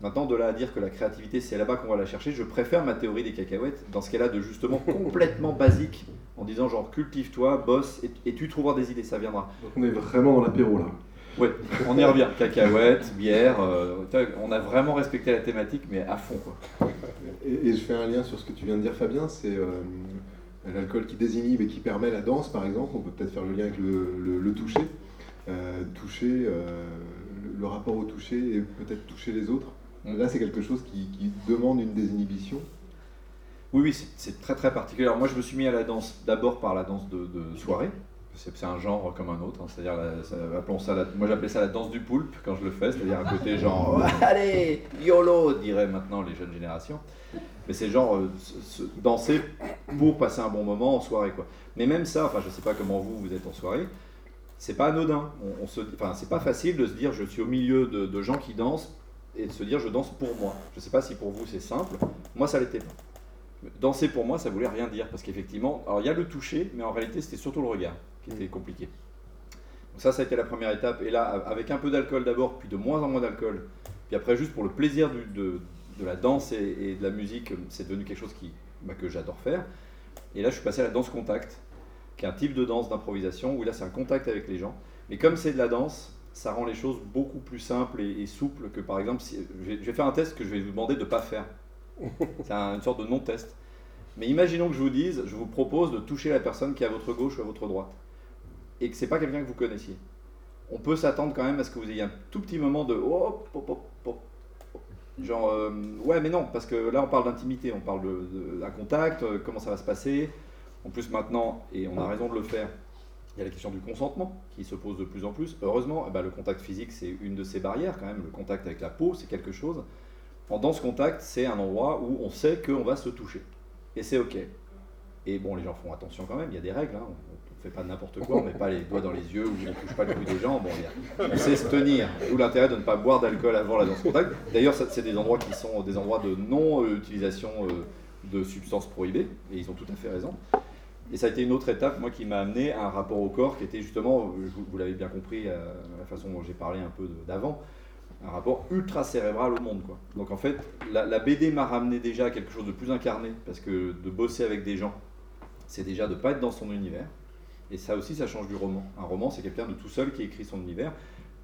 Maintenant, de là à dire que la créativité, c'est là-bas qu'on va la chercher, je préfère ma théorie des cacahuètes, dans ce cas-là, de justement complètement basique, en disant genre cultive-toi, bosse, et, et tu trouveras des idées, ça viendra. Donc on est vraiment dans l'apéro là. Ouais, on y revient. Cacahuètes, bière, euh, on a vraiment respecté la thématique, mais à fond quoi. Et, et je fais un lien sur ce que tu viens de dire, Fabien, c'est euh, l'alcool qui désinhibe et qui permet la danse, par exemple. On peut peut-être faire le lien avec le, le- le toucher. Euh, toucher, le, rapport au toucher et peut-être toucher les autres. Mm. Là, c'est quelque chose qui, qui demande une désinhibition. Oui, oui, c'est- c'est très très particulier. Alors moi, je me suis mis à la danse d'abord par la danse de, de soirée. C'est un genre comme un autre, hein. c'est-à-dire, ça- appelons ça la- moi j'appelais ça la danse du poulpe quand je le fais, c'est-à-dire un côté genre allez, YOLO, diraient maintenant les jeunes générations. Mais c'est genre euh, se- se- danser pour passer un bon moment en soirée quoi. Mais même ça, enfin je sais pas comment vous vous êtes en soirée, c'est pas anodin. On, on se, enfin c'est pas facile de se dire je suis au milieu de, de gens qui dansent et de se dire je danse pour moi. Je sais pas si pour vous c'est simple, moi ça l'était pas. Danser pour moi, ça voulait rien dire parce qu'effectivement, alors il y a le toucher, mais en réalité c'était surtout le regard qui était compliqué. Donc ça, ça a été la première étape. Et là, avec un peu d'alcool d'abord, puis de moins en moins d'alcool, puis après juste pour le plaisir du- de, de la danse et, et de la musique, c'est devenu quelque chose qui, bah, que j'adore faire. Et là, je suis passé à la danse contact, qui est un type de danse d'improvisation où là, c'est un contact avec les gens. Mais comme c'est de la danse, ça rend les choses beaucoup plus simples et, et souples que par exemple, si, je, vais, je vais faire un test que je vais vous demander de ne pas faire. C'est un- une sorte de non-test. Mais imaginons que je vous dise, je vous propose de toucher la personne qui est à votre gauche ou à votre droite, et que c'est pas quelqu'un que vous connaissiez. On peut s'attendre quand même à ce que vous ayez un tout petit moment de hop. Genre, euh, ouais, mais non, parce que là on parle d'intimité, on parle d'un contact, euh, comment ça va se passer. En plus, maintenant, et on a raison de le faire, il y a la question du consentement qui se pose de plus en plus. Heureusement, eh ben, le contact physique, c'est une de ces barrières quand même. Le contact avec la peau, c'est quelque chose. Dans ce contact, c'est un endroit où on sait qu'on va se toucher. Et c'est OK. Et bon, les gens font attention quand même, il y a des règles. hein. Fait pas n'importe quoi, on met pas les doigts dans les yeux ou on touche pas le cou des gens. Bon, on sait se tenir. D'où l'intérêt de ne pas boire d'alcool avant la danse contact. D'ailleurs, c'est des endroits qui sont des endroits de non-utilisation euh, de substances prohibées. Et ils ont tout à fait raison. Et ça a été une autre étape, moi, qui m'a amené à un rapport au corps qui était justement, vous, l'avez bien compris, euh, la façon dont j'ai parlé un peu d'avant, un rapport ultra cérébral au monde. Donc en fait, la, la BD m'a ramené déjà à quelque chose de plus incarné, parce que de bosser avec des gens, c'est déjà de ne pas être dans son univers. Et ça aussi, ça change du roman. Un roman, c'est quelqu'un de tout seul qui écrit son univers.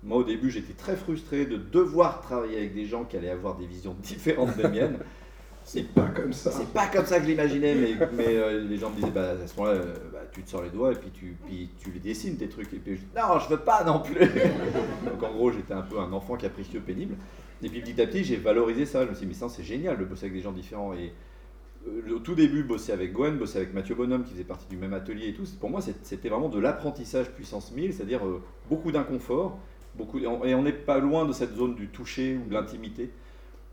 Moi, au début, j'étais très frustré de devoir travailler avec des gens qui allaient avoir des visions différentes des miennes. C'est pas comme ça. C'est pas comme ça que je l'imaginais, mais, mais euh, les gens me disaient, bah, à ce moment-là, euh, bah, tu te sors les doigts et puis tu, puis tu les dessines, tes trucs. Et puis je dis, non, je veux pas non plus. Donc en gros, j'étais un peu un enfant capricieux, pénible. Et puis petit à petit, j'ai valorisé ça. Je me suis dit, mais ça, c'est génial de bosser avec des gens différents. Et au tout début, bosser avec Gwen, bosser avec Mathieu Bonhomme, qui faisait partie du même atelier et tout, pour moi, c'était vraiment de l'apprentissage puissance 1000, c'est-à-dire euh, beaucoup d'inconfort. Beaucoup, et on- n'est pas loin de cette zone du toucher ou de l'intimité.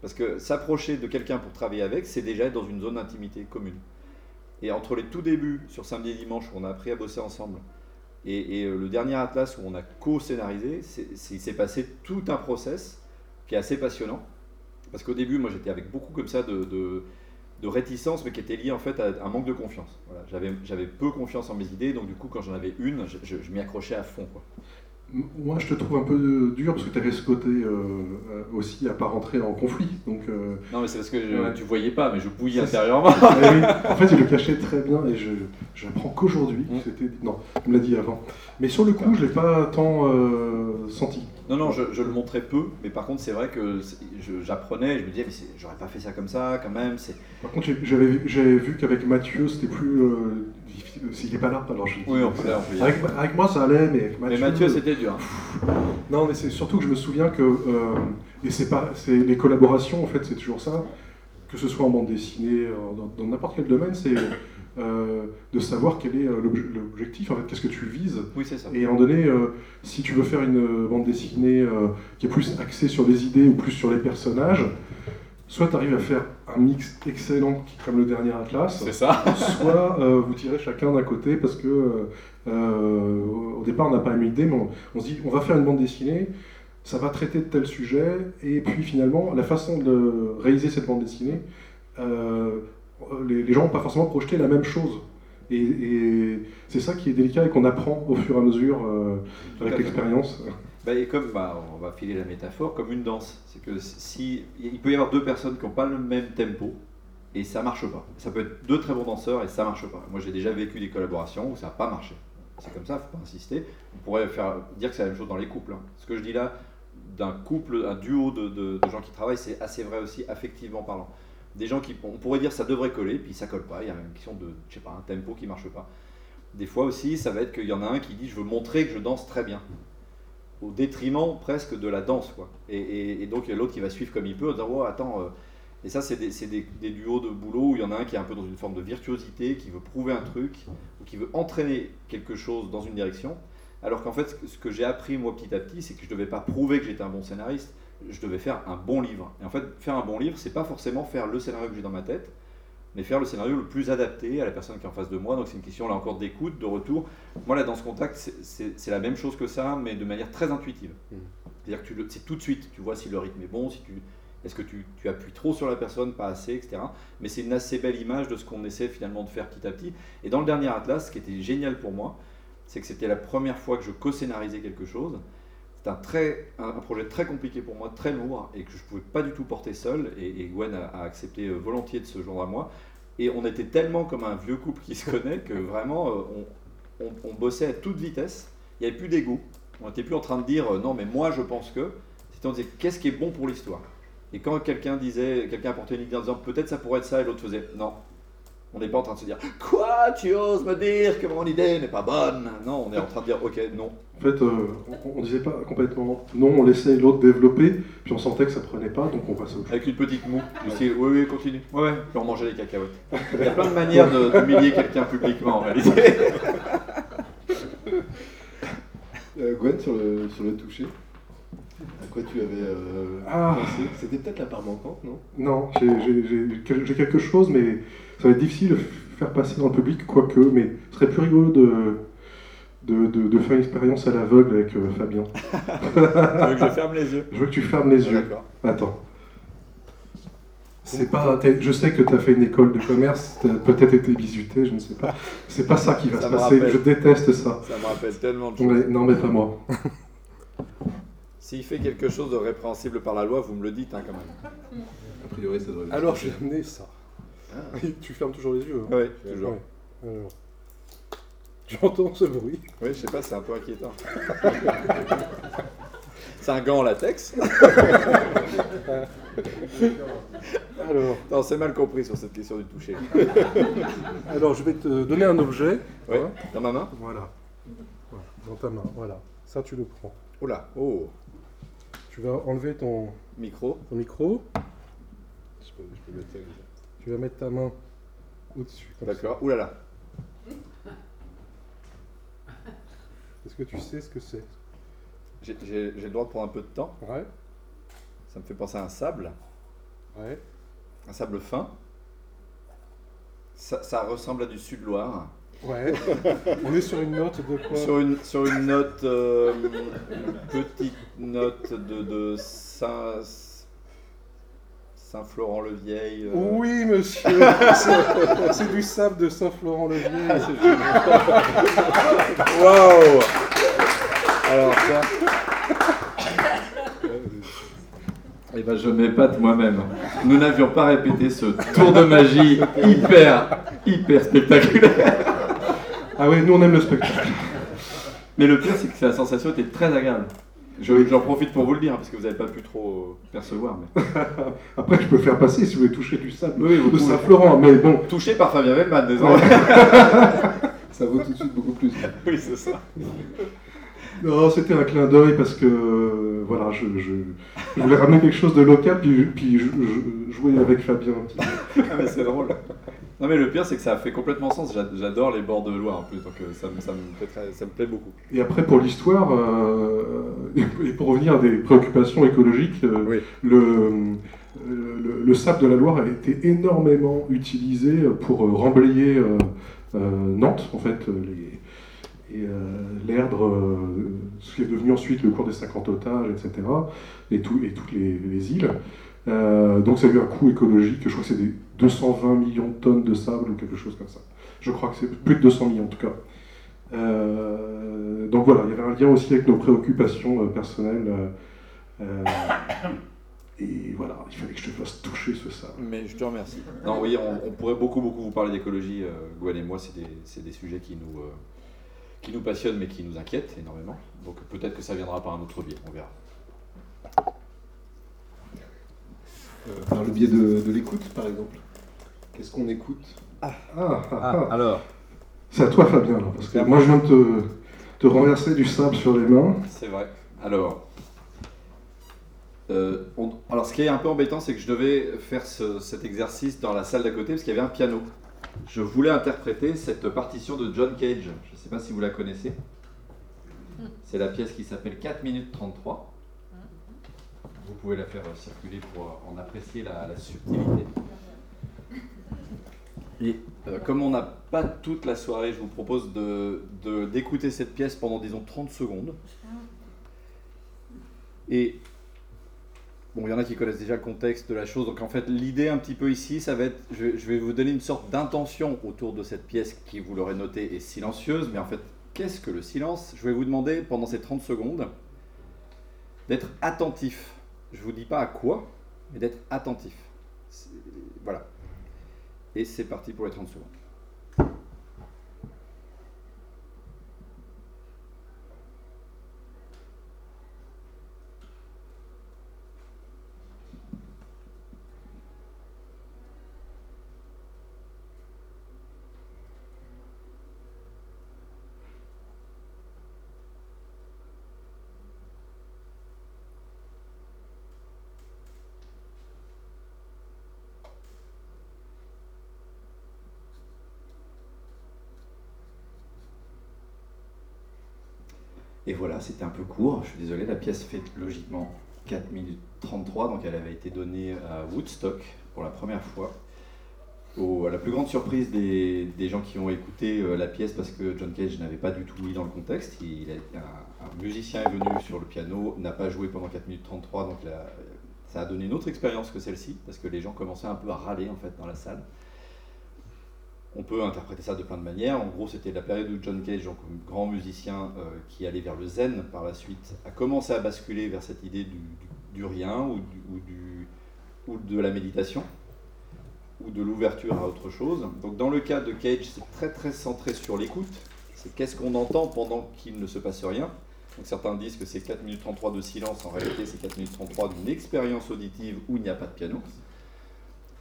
Parce que s'approcher de quelqu'un pour travailler avec, c'est déjà être dans une zone d'intimité commune. Et entre les tout débuts, sur samedi et dimanche, où on a appris à bosser ensemble, et, euh, le dernier Atlas où on a co-scénarisé, il s'est passé tout un process qui est assez passionnant. Parce qu'au début, moi j'étais avec beaucoup comme ça de, de réticence, mais qui était lié en fait à un manque de confiance. Voilà, J'avais j'avais peu confiance en mes idées, donc du coup, quand j'en avais une, je, je- je m'y accrochais à fond. Quoi. Moi, je te trouve un peu dur parce que tu avais ce côté euh, euh, aussi à pas rentrer en conflit. Donc, euh, Non, mais c'est parce que je- Ouais. tu voyais pas, mais je bouillis intérieurement. eh oui, en fait, il le cachait très bien et je j'apprends qu'aujourd'hui. Mm. C'était non, il me l'a dit avant. Mais sur le coup, je l'ai pas tant euh, senti. Non, non, je, je le montrais peu, mais par contre, c'est vrai que j'apprenais, et je me disais, mais j'aurais pas fait ça comme ça quand même. C'est... Par contre, j'avais vu- qu'avec Mathieu, c'était plus euh, difficile. S'il n'est pas là, alors je. Oui, on peut, on peut y Avec, avec moi, ça allait, mais avec Mais Mathieu. Mathieu, c'était dur. hein. Non, mais c'est surtout que je me souviens que euh, et c'est pas, c'est les collaborations en fait, c'est toujours ça. Que ce soit en bande dessinée, euh, dans n'importe quel domaine, c'est euh, de savoir quel est euh, l'obje- l'objectif. En fait, qu'est-ce que tu vises. Oui, c'est ça. Et à un moment donné, euh, si tu veux faire une bande dessinée euh, qui est plus axée sur les idées ou plus sur les personnages, soit tu arrives à faire un mix excellent comme le dernier Atlas, C'est ça. soit vous tirez chacun d'un côté parce que au départ on n'a pas la même idée, mais on, on se dit on va faire une bande dessinée, ça va traiter de tel sujet, et puis finalement la façon de réaliser cette bande dessinée, euh, les, les gens n'ont pas forcément projeté la même chose. Et, et c'est ça qui est délicat et qu'on apprend au fur et à mesure euh, avec l'expérience. Bah, et comme bah, on va filer la métaphore, comme une danse. C'est que si il peut y avoir deux personnes qui n'ont pas le même tempo et ça marche pas. Ça peut être deux très bons danseurs et ça marche pas. Moi j'ai déjà vécu des collaborations où ça n'a pas marché. C'est comme ça, faut pas insister. On pourrait faire dire que c'est la même chose dans les couples. hein. Ce que je dis là, d'un couple, un duo de, de- de gens qui travaillent, c'est assez vrai aussi affectivement parlant. Des gens qui, on pourrait dire ça devrait coller, puis ça colle pas. Il y a une question de, je sais pas, un tempo qui marche pas. Des fois aussi, ça va être qu'il y en a un qui dit je veux montrer que je danse très bien au détriment presque de la danse. Quoi. Et, donc il y a l'autre qui va suivre comme il peut, en disant, oh, attends, euh, et ça c'est des, des- duos de boulot où il y en a un qui est un peu dans une forme de virtuosité, qui veut prouver un truc, ou qui veut entraîner quelque chose dans une direction, alors qu'en fait ce que j'ai appris moi petit à petit, c'est que je ne devais pas prouver que j'étais un bon scénariste, je devais faire un bon livre. Et en fait, faire un bon livre, c'est pas forcément faire le scénario que j'ai dans ma tête, mais faire le scénario le plus adapté à la personne qui est en face de moi. Donc c'est une question là encore d'écoute, de retour. Moi là, dans ce contact, c'est- la même chose que ça, mais de manière très intuitive. Mhm. C'est-à-dire que c'est tout de suite, tu vois si le rythme est bon, si tu est-ce que tu, tu appuies trop sur la personne, pas assez, etc. Mais c'est une assez belle image de ce qu'on essaie finalement de faire petit à petit. Et dans le dernier Atlas, ce qui était génial pour moi, c'est que c'était la première fois que je co-scénarisais quelque chose. Un, très, un, projet très compliqué pour moi, très lourd, et que je ne pouvais pas du tout porter seul. Et, Gwen a, accepté euh, volontiers de se joindre à moi. Et on était tellement comme un vieux couple qui se connaît que vraiment, euh, on, on- on bossait à toute vitesse. Il n'y avait plus d'ego. On n'était plus en train de dire euh, non, mais moi je pense que. C'était on disait qu'est-ce qui est bon pour l'histoire? Et quand quelqu'un disait, quelqu'un apportait une idée en disant peut-être ça pourrait être ça, et l'autre faisait non, On n'est pas en train de se dire Quoi Tu oses me dire que mon idée n'est pas bonne? Non, on est en train de dire Ok, non. En fait, euh, on, on disait pas complètement non, on laissait l'autre développer, puis on sentait que ça prenait pas, donc on passait au jeu. Avec une petite moue, du style Oui, oui, continue. Ouais, ouais. Puis on mangeait des cacahuètes. Il y a plein de manières de- d'humilier quelqu'un publiquement en réalité. Euh, Gwen, sur le, sur le toucher, à quoi tu avais euh, Ah. pensé? C'était peut-être la part manquante, non? Non, j'ai- j'ai j'ai- j'ai quelque chose, mais ça va être difficile de faire passer dans le public, quoique, mais ce serait plus rigolo de, de, de- de faire une expérience à l'aveugle avec euh, Fabien. Tu veux que je ferme les yeux Je veux que tu fermes les yeux. Attends. C'est pas, je sais que tu as fait une école de commerce, tu as peut-être été visité, je ne sais pas. C'est pas ça qui va Ça se passer, rappelle. je déteste ça. Ça me rappelle tellement de choses. Non, mais pas moi. S'il fait quelque chose de répréhensible par la loi, vous me le dites hein, quand même. A priori, ça devrait Alors, j'ai amené ça. Ah. Tu fermes toujours les yeux. hein Oui, toujours. Ouais. Alors. Tu entends ce bruit Oui, je sais pas, c'est un peu inquiétant. c'est un gant en latex Alors, Non, c'est mal compris sur cette question du toucher. alors, je vais te donner un objet. Oui, Hein dans ma main Voilà. Dans ta main, voilà. Ça, tu le prends. Oula, oh, Tu vas enlever ton, micro. ton micro. Je peux, je peux mettre ça. Tu vas mettre ta main au-dessus. comme ça. D'accord, oulala. Est-ce que tu sais ce que c'est? J'ai le droit de prendre un peu de temps. Ouais. Ça me fait penser à un sable, Ouais. un sable fin. Ça, ça ressemble à du Sud-Loire. Ouais. On est sur une note de quoi? Sur une, sur une note, euh, une petite note de, de Saint, Saint-Florent-le-Vieil. euh. Oui, monsieur. C'est- du sable de Saint-Florent-le-Vieux. Waouh Alors ça. Eh ben je m'épate moi-même. Nous n'avions pas répété ce tour de magie hyper, hyper spectaculaire. Ah ouais, nous on aime le spectacle. Mais le pire, c'est que la sensation était très agréable. Je- J'en profite pour vous le dire, parce que vous n'avez pas pu trop euh, percevoir. Mais... Après, je peux faire passer si vous voulez toucher du sable Oui, de. Saint-Florent, mais bon. Touché par Fabien Wellman, désormais. Ça vaut tout de suite beaucoup plus. oui, c'est ça. Non, c'était un clin d'œil parce que euh, voilà, je, je, je voulais ramener quelque chose de local, puis, puis je, je- jouer avec Fabien un petit peu. Ah, mais c'est drôle. Non, mais le pire, c'est que ça fait complètement sens. J'a- J'adore les bords de loi en plus, donc euh, ça, me- ça, me fait très- ça me plaît beaucoup. Et après, pour l'histoire, euh, et pour revenir à des préoccupations écologiques, euh, Oui. le, le, le sable de la Loire a été énormément utilisé pour euh, remblayer euh, euh, Nantes, en fait, euh, les, et euh, l'Erdre, euh, ce qui est devenu ensuite le cours des 50 otages, etc., et, tout, et toutes les, les îles. Euh, donc ça a eu un coût écologique, je crois que c'est des 220 millions de tonnes de sable ou quelque chose comme ça. Je crois que c'est plus de 200 millions en tout cas. Euh, donc voilà, il y avait un lien aussi avec nos préoccupations euh, personnelles. euh, et voilà, il fallait que je te fasse toucher ce sable. Mais je te remercie. Non, oui, on, on pourrait beaucoup, beaucoup vous parler d'écologie. euh, Gwen et moi, c'est des, c'est des sujets qui nous, euh, qui nous passionnent, mais qui nous inquiètent énormément. Donc peut-être que ça viendra par un autre biais, on verra. Euh, par le biais de, de l'écoute, par exemple. Qu'est-ce qu'on écoute Ah, ah, ah. alors C'est à toi Fabien, là, parce que moi je viens de te, te renverser du sable sur les mains. C'est vrai. Alors, euh, on- alors, ce qui est un peu embêtant, c'est que je devais faire ce- cet exercice dans la salle d'à côté parce qu'il y avait un piano. Je voulais interpréter cette partition de John Cage. Je ne sais pas si vous la connaissez. C'est la pièce qui s'appelle 4 minutes 33. Vous pouvez la faire circuler pour en apprécier la, la subtilité. Et euh, comme on n'a pas toute la soirée, je vous propose de- de- d'écouter cette pièce pendant, disons, 30 secondes. Et bon, il y en a qui connaissent déjà le contexte de la chose. Donc en fait, l'idée un petit peu ici, ça va être, je, je vais vous donner une sorte d'intention autour de cette pièce qui, vous l'aurez noté, est silencieuse. Mais en fait, qu'est-ce que le silence? Je vais vous demander pendant ces 30 secondes d'être attentif. Je vous dis pas à quoi, mais d'être attentif. Voilà. Et c'est parti pour les 30 secondes. Et voilà, c'était un peu court. Je suis désolé, la pièce fait logiquement 4 minutes 33, donc elle avait été donnée à Woodstock pour la première fois. Au- à la plus grande surprise des, gens qui ont écouté euh, la pièce parce que John Cage n'avait pas du tout mis dans le contexte. Il, un, musicien est venu sur le piano, n'a pas joué pendant 4 minutes 33, donc ça a donné une autre expérience que celle-ci parce que les gens commençaient un peu à râler en fait dans la salle. On peut interpréter ça de plein de manières. En gros, c'était la période où John Cage, donc grand musicien euh, qui allait vers le zen par la suite, a commencé à basculer vers cette idée du, rien ou, du- ou ou de la méditation ou de l'ouverture à autre chose. Donc dans le cas de Cage, c'est très très centré sur l'écoute. C'est qu'est-ce qu'on entend pendant qu'il ne se passe rien. Donc certains disent que c'est 4 minutes 33 de silence, en réalité c'est 4 minutes 33 d'une expérience auditive où il n'y a pas de piano.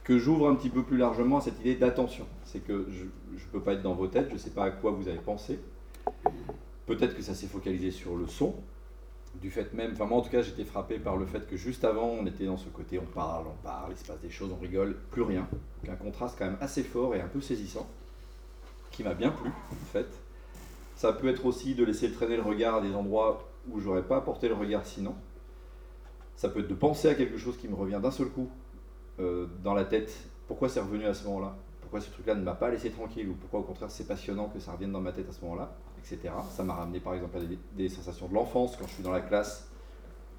Que j'ouvre un petit peu plus largement à cette idée d'attention. C'est que je ne peux pas être dans vos têtes, je ne sais pas à quoi vous avez pensé. Peut-être que ça s'est focalisé sur le son, du fait même, enfin moi en tout cas j'étais frappé par le fait que juste avant on était dans ce côté on parle, on parle, il se passe des choses, on rigole, plus rien. Donc un contraste quand même assez fort et un peu saisissant, qui m'a bien plu en fait. Ça peut être aussi de laisser traîner le regard à des endroits où j'aurais pas porté le regard sinon. Ça peut être de penser à quelque chose qui me revient d'un seul coup dans la tête. Pourquoi c'est revenu à ce moment-là? Pourquoi ce truc-là ne m'a pas laissé tranquille? Ou pourquoi au contraire c'est passionnant que ça revienne dans ma tête à ce moment-là Etc. Ça m'a ramené par exemple à des, sensations de l'enfance quand je suis dans la classe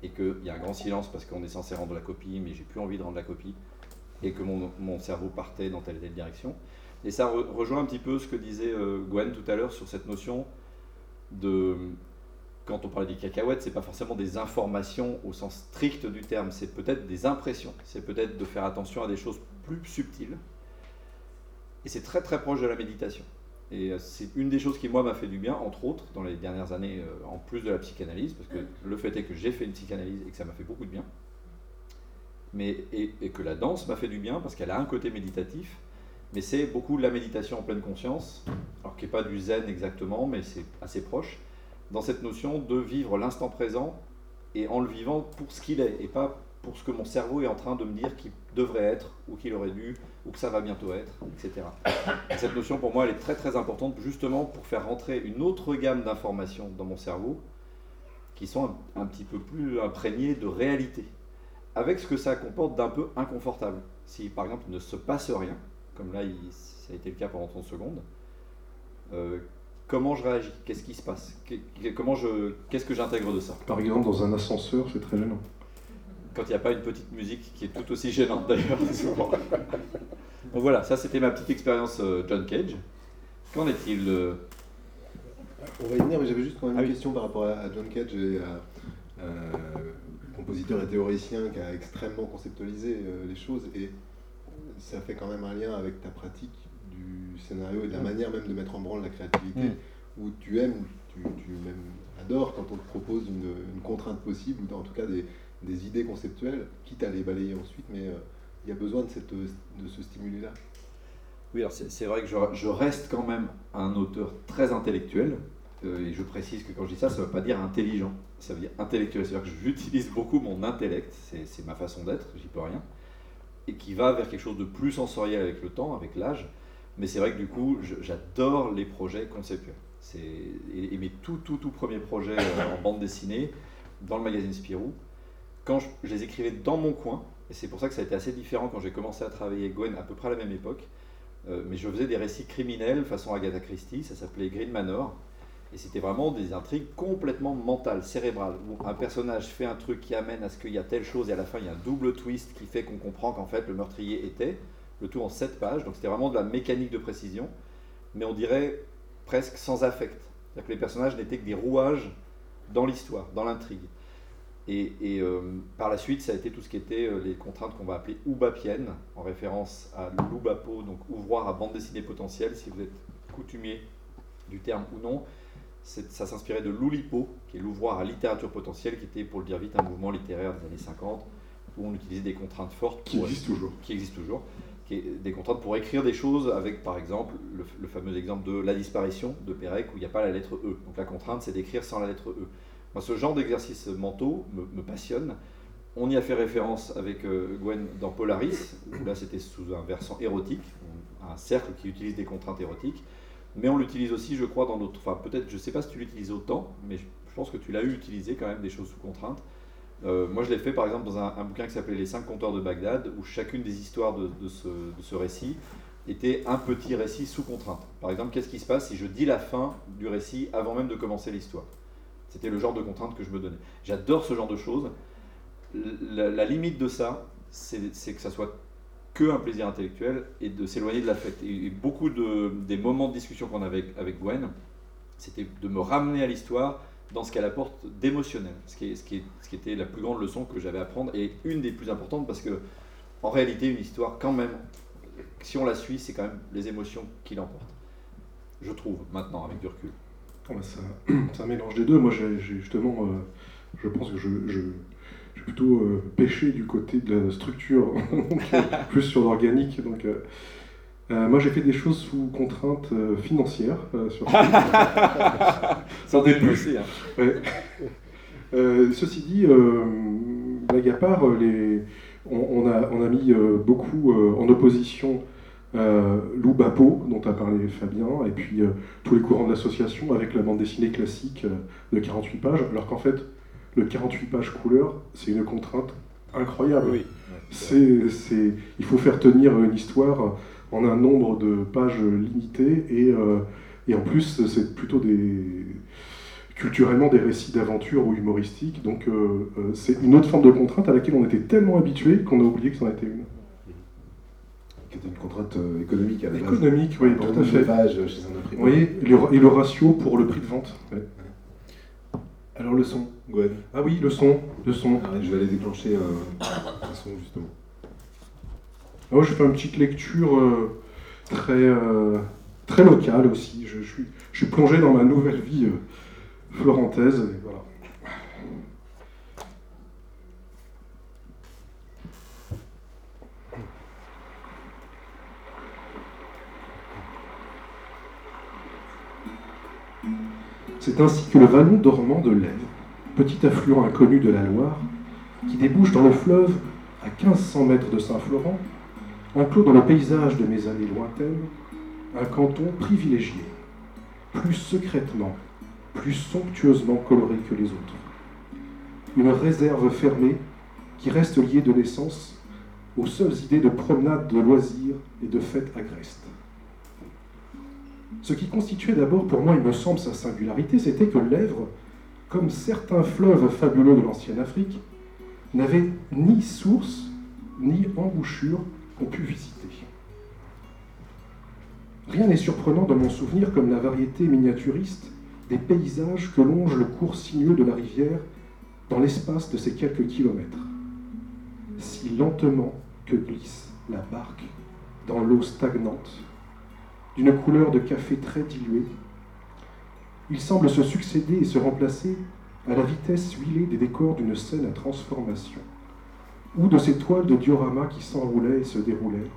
et qu'il y a un grand silence parce qu'on est censé rendre la copie, mais j'ai plus envie de rendre la copie, et que mon, mon cerveau partait dans telle et telle direction. Et ça re- rejoint un petit peu ce que disait euh, Gwen tout à l'heure sur cette notion de. Quand on parlait des cacahuètes, c'est pas forcément des informations au sens strict du terme, c'est peut-être des impressions, c'est peut-être de faire attention à des choses plus subtiles. Et c'est très très proche de la méditation. Et euh, c'est une des choses qui, moi, m'a fait du bien, entre autres, dans les dernières années, euh, en plus de la psychanalyse, parce que le fait est que j'ai fait une psychanalyse et que ça m'a fait beaucoup de bien. Mais, et, et que la danse m'a fait du bien, parce qu'elle a un côté méditatif, mais c'est beaucoup de la méditation en pleine conscience, alors qui n'est pas du zen exactement, mais c'est assez proche, dans cette notion de vivre l'instant présent et en le vivant pour ce qu'il est, et pas pour ce que mon cerveau est en train de me dire qu'il devrait être, ou qu'il aurait dû, ou que ça va bientôt être, etc. Et cette notion, pour moi, elle est très très importante, justement pour faire rentrer une autre gamme d'informations dans mon cerveau, qui sont un, un petit peu plus imprégnées de réalité, avec ce que ça comporte d'un peu inconfortable. Si par exemple il ne se passe rien, comme là il- ça a été le cas pendant 30 secondes, euh, comment je réagis? Qu'est-ce qui se passe? Qu'est- Comment je, Qu'est-ce que j'intègre de ça? Par exemple, dans un ascenseur, c'est très gênant. quand il n'y a pas une petite musique qui est tout aussi gênante d'ailleurs, souvent. Donc voilà, ça c'était ma petite expérience euh, John Cage. Qu'en est-il On va y venir, mais j'avais juste quand même Ah une oui. question par rapport à, John Cage, et à, euh, compositeur et théoricien qui a extrêmement conceptualisé euh, les choses, et ça fait quand même un lien avec ta pratique du scénario et de la Mm. manière même de mettre en branle la créativité, Mm. où tu aimes, tu, tu même adores quand on te propose une, une contrainte possible, ou en tout cas des, des idées conceptuelles, quitte à les balayer ensuite, mais euh, il y a besoin de, cette, de ce stimuli-là. Oui, alors c'est c'est vrai que je, je reste quand même un auteur très intellectuel. euh, et je précise que quand je dis ça, ça ne veut pas dire intelligent. Ça veut dire intellectuel. C'est-à-dire que j'utilise beaucoup mon intellect, c'est c'est ma façon d'être, j'y peux rien. Et qui va vers quelque chose de plus sensoriel avec le temps, avec l'âge. Mais c'est vrai que du coup, j'adore les projets conceptuels. Et, mes tout, tout, tout premiers projets euh, en bande dessinée, dans le magazine Spirou, quand je, je les écrivais dans mon coin, et c'est pour ça que ça a été assez différent quand j'ai commencé à travailler avec Gwen à peu près à la même époque, euh, mais je faisais des récits criminels façon Agatha Christie, ça s'appelait Green Manor, et c'était vraiment des intrigues complètement mentales, cérébrales, où un personnage fait un truc qui amène à ce qu'il y a telle chose, et à la fin il y a un double twist qui fait qu'on comprend qu'en fait le meurtrier était, le tout en 7 pages, donc c'était vraiment de la mécanique de précision, mais on dirait presque sans affect. C'est-à-dire que les personnages n'étaient que des rouages dans l'histoire, dans l'intrigue. Et, et, euh, par la suite, ça a été tout ce qui était euh, les contraintes qu'on va appeler oubapiennes, en référence à l'oubapo, donc ouvroir à bande dessinée potentielle, si vous êtes coutumier du terme ou non. Ça s'inspirait de l'oulipo, qui est l'ouvroir à littérature potentielle, qui était, pour le dire vite, un mouvement littéraire des années 50, où on utilisait des contraintes fortes Qui pour- existe toujours. qui existe toujours, des contraintes pour écrire des choses avec, par exemple, le, fameux exemple de la disparition de Pérec où il n'y a pas la lettre E. Donc la contrainte, c'est d'écrire sans la lettre E. Ce genre d'exercices mentaux me, passionne. On y a fait référence avec euh, Gwen dans Polaris, où là c'était sous un versant érotique, un cercle qui utilise des contraintes érotiques. Mais on l'utilise aussi, je crois, dans notre. Enfin, peut-être, je ne sais pas si tu l'utilises autant, mais je pense que tu l'as eu utilisé quand même des choses sous contrainte. Euh, moi, je l'ai fait par exemple dans un, bouquin qui s'appelait Les cinq compteurs de Bagdad, où chacune des histoires de, ce, récit était un petit récit sous contrainte. Par exemple, qu'est-ce qui se passe si je dis la fin du récit avant même de commencer l'histoire? C'était le genre de contrainte que je me donnais. J'adore ce genre de choses. La, la limite de ça, c'est que ça soit que un plaisir intellectuel et de s'éloigner de l'affect. Et, et beaucoup de, des moments de discussion qu'on avait avec Gwen, c'était de me ramener à l'histoire dans ce qu'elle apporte d'émotionnel, ce qui, ce, ce qui était la plus grande leçon que j'avais à apprendre et une des plus importantes parce que en réalité une histoire quand même, si on la suit, c'est quand même les émotions qui l'emportent. Je trouve maintenant avec du recul. Ah bah ça, mélange des deux. Moi, justement, euh, je pense que je, je, plutôt euh, pêché du côté de la structure, euh, plus sur l'organique. Euh, moi, j'ai fait des choses sous contrainte euh, financière. euh, sur Sans début. Hein. Ouais. Euh, ceci dit, euh, blague à part, les, on, on a, on a mis beaucoup en opposition Lou Bapo, dont a parlé Fabien, et puis tous les courants de l'association avec la bande dessinée classique de 48 pages, alors qu'en fait, le 48 pages couleur, c'est une contrainte incroyable. Oui. C'est, c'est- il faut faire tenir une histoire en un nombre de pages limité et, euh, et en plus c'est plutôt des culturellement des récits d'aventure ou humoristiques donc euh, euh, c'est une autre forme de contrainte à laquelle on était tellement habitué qu'on a oublié que c'en était une. Qui était une contrainte économique à la base. Économique, oui, tout à fait. chez un imprimeur. et le, et le ratio pour le prix de vente. ouais. Alors le son, Gwen. Ah oui, le son, le son. Ah, Je vais aller déclencher un son justement. Moi, je fais une petite lecture euh, très, euh, très locale aussi. Je, suis, plongé dans ma nouvelle vie euh, florantaise. et voilà. C'est ainsi que le vallon dormant de l'Ève, petit affluent inconnu de la Loire, qui débouche dans le fleuve à 1500 mètres de Saint-Florent, enclos dans le paysage de mes années lointaines, un canton privilégié, plus secrètement, plus somptueusement coloré que les autres. Une réserve fermée qui reste liée de naissance aux seules idées de promenade, de loisirs et de fêtes agrestes. Ce qui constituait d'abord pour moi, il me semble, sa singularité, c'était que l'Èvre, comme certains fleuves fabuleux de l'ancienne Afrique, n'avait ni source ni embouchure qu'on pût visiter. Rien n'est surprenant dans mon souvenir comme la variété miniaturiste des paysages que longe le cours sinueux de la rivière dans l'espace de ces quelques kilomètres. Si lentement que glisse la barque dans l'eau stagnante, d'une couleur de café très diluée, il semble se succéder et se remplacer à la vitesse huilée des décors d'une scène à transformation, ou de ces toiles de diorama qui s'enroulaient et se déroulaient,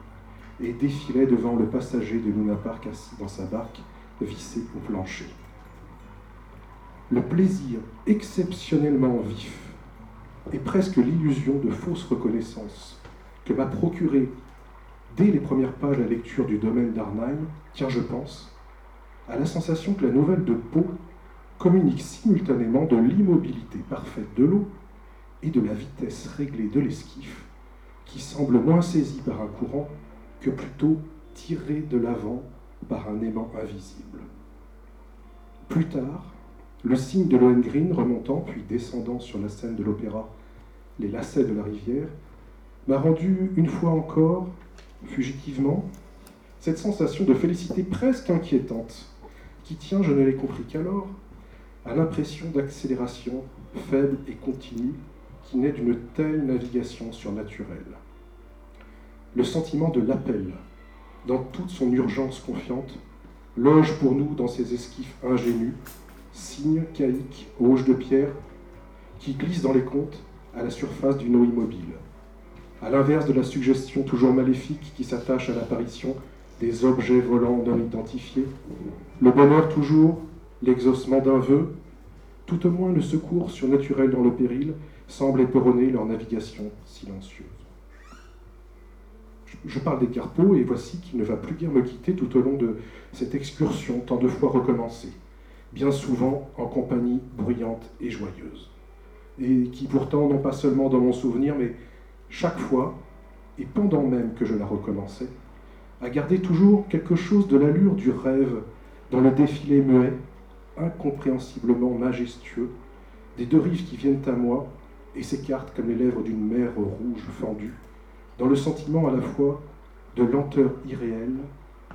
et défilaient devant le passager de Luna Park assis dans sa barque vissée au plancher. Le plaisir exceptionnellement vif et presque l'illusion de fausse reconnaissance que m'a procuré dès les premières pages la lecture du domaine d'Arnheim tient, je pense, à la sensation que la nouvelle de Poe communique simultanément de l'immobilité parfaite de l'eau et de la vitesse réglée de l'esquif, qui semble moins saisie par un courant que plutôt tirée de l'avant par un aimant invisible. Plus tard, le signe de Lohengrin remontant puis descendant sur la scène de l'opéra Les lacets de la rivière m'a rendu une fois encore, fugitivement, cette sensation de félicité presque inquiétante qui tient, je ne l'ai compris qu'alors, à l'impression d'accélération faible et continue qui naît d'une telle navigation surnaturelle. Le sentiment de l'appel, dans toute son urgence confiante, loge pour nous dans ces esquifs ingénus, signes caïques, auges de pierre, qui glissent dans les contes à la surface d'une eau immobile. À l'inverse de la suggestion toujours maléfique qui s'attache à l'apparition des objets volants non identifiés, le bonheur toujours, l'exaucement d'un vœu, tout au moins le secours surnaturel dans le péril, semble éperonner leur navigation silencieuse. Je parle des carpeaux et voici qu'il ne va plus guère me quitter tout au long de cette excursion tant de fois recommencée. bien souvent en compagnie bruyante et joyeuse, et qui pourtant, non pas seulement dans mon souvenir, mais chaque fois, et pendant même que je la recommençais, a gardé toujours quelque chose de l'allure du rêve dans le défilé muet, incompréhensiblement majestueux, des deux rives qui viennent à moi et s'écartent comme les lèvres d'une mer rouge fendue, dans le sentiment à la fois de lenteur irréelle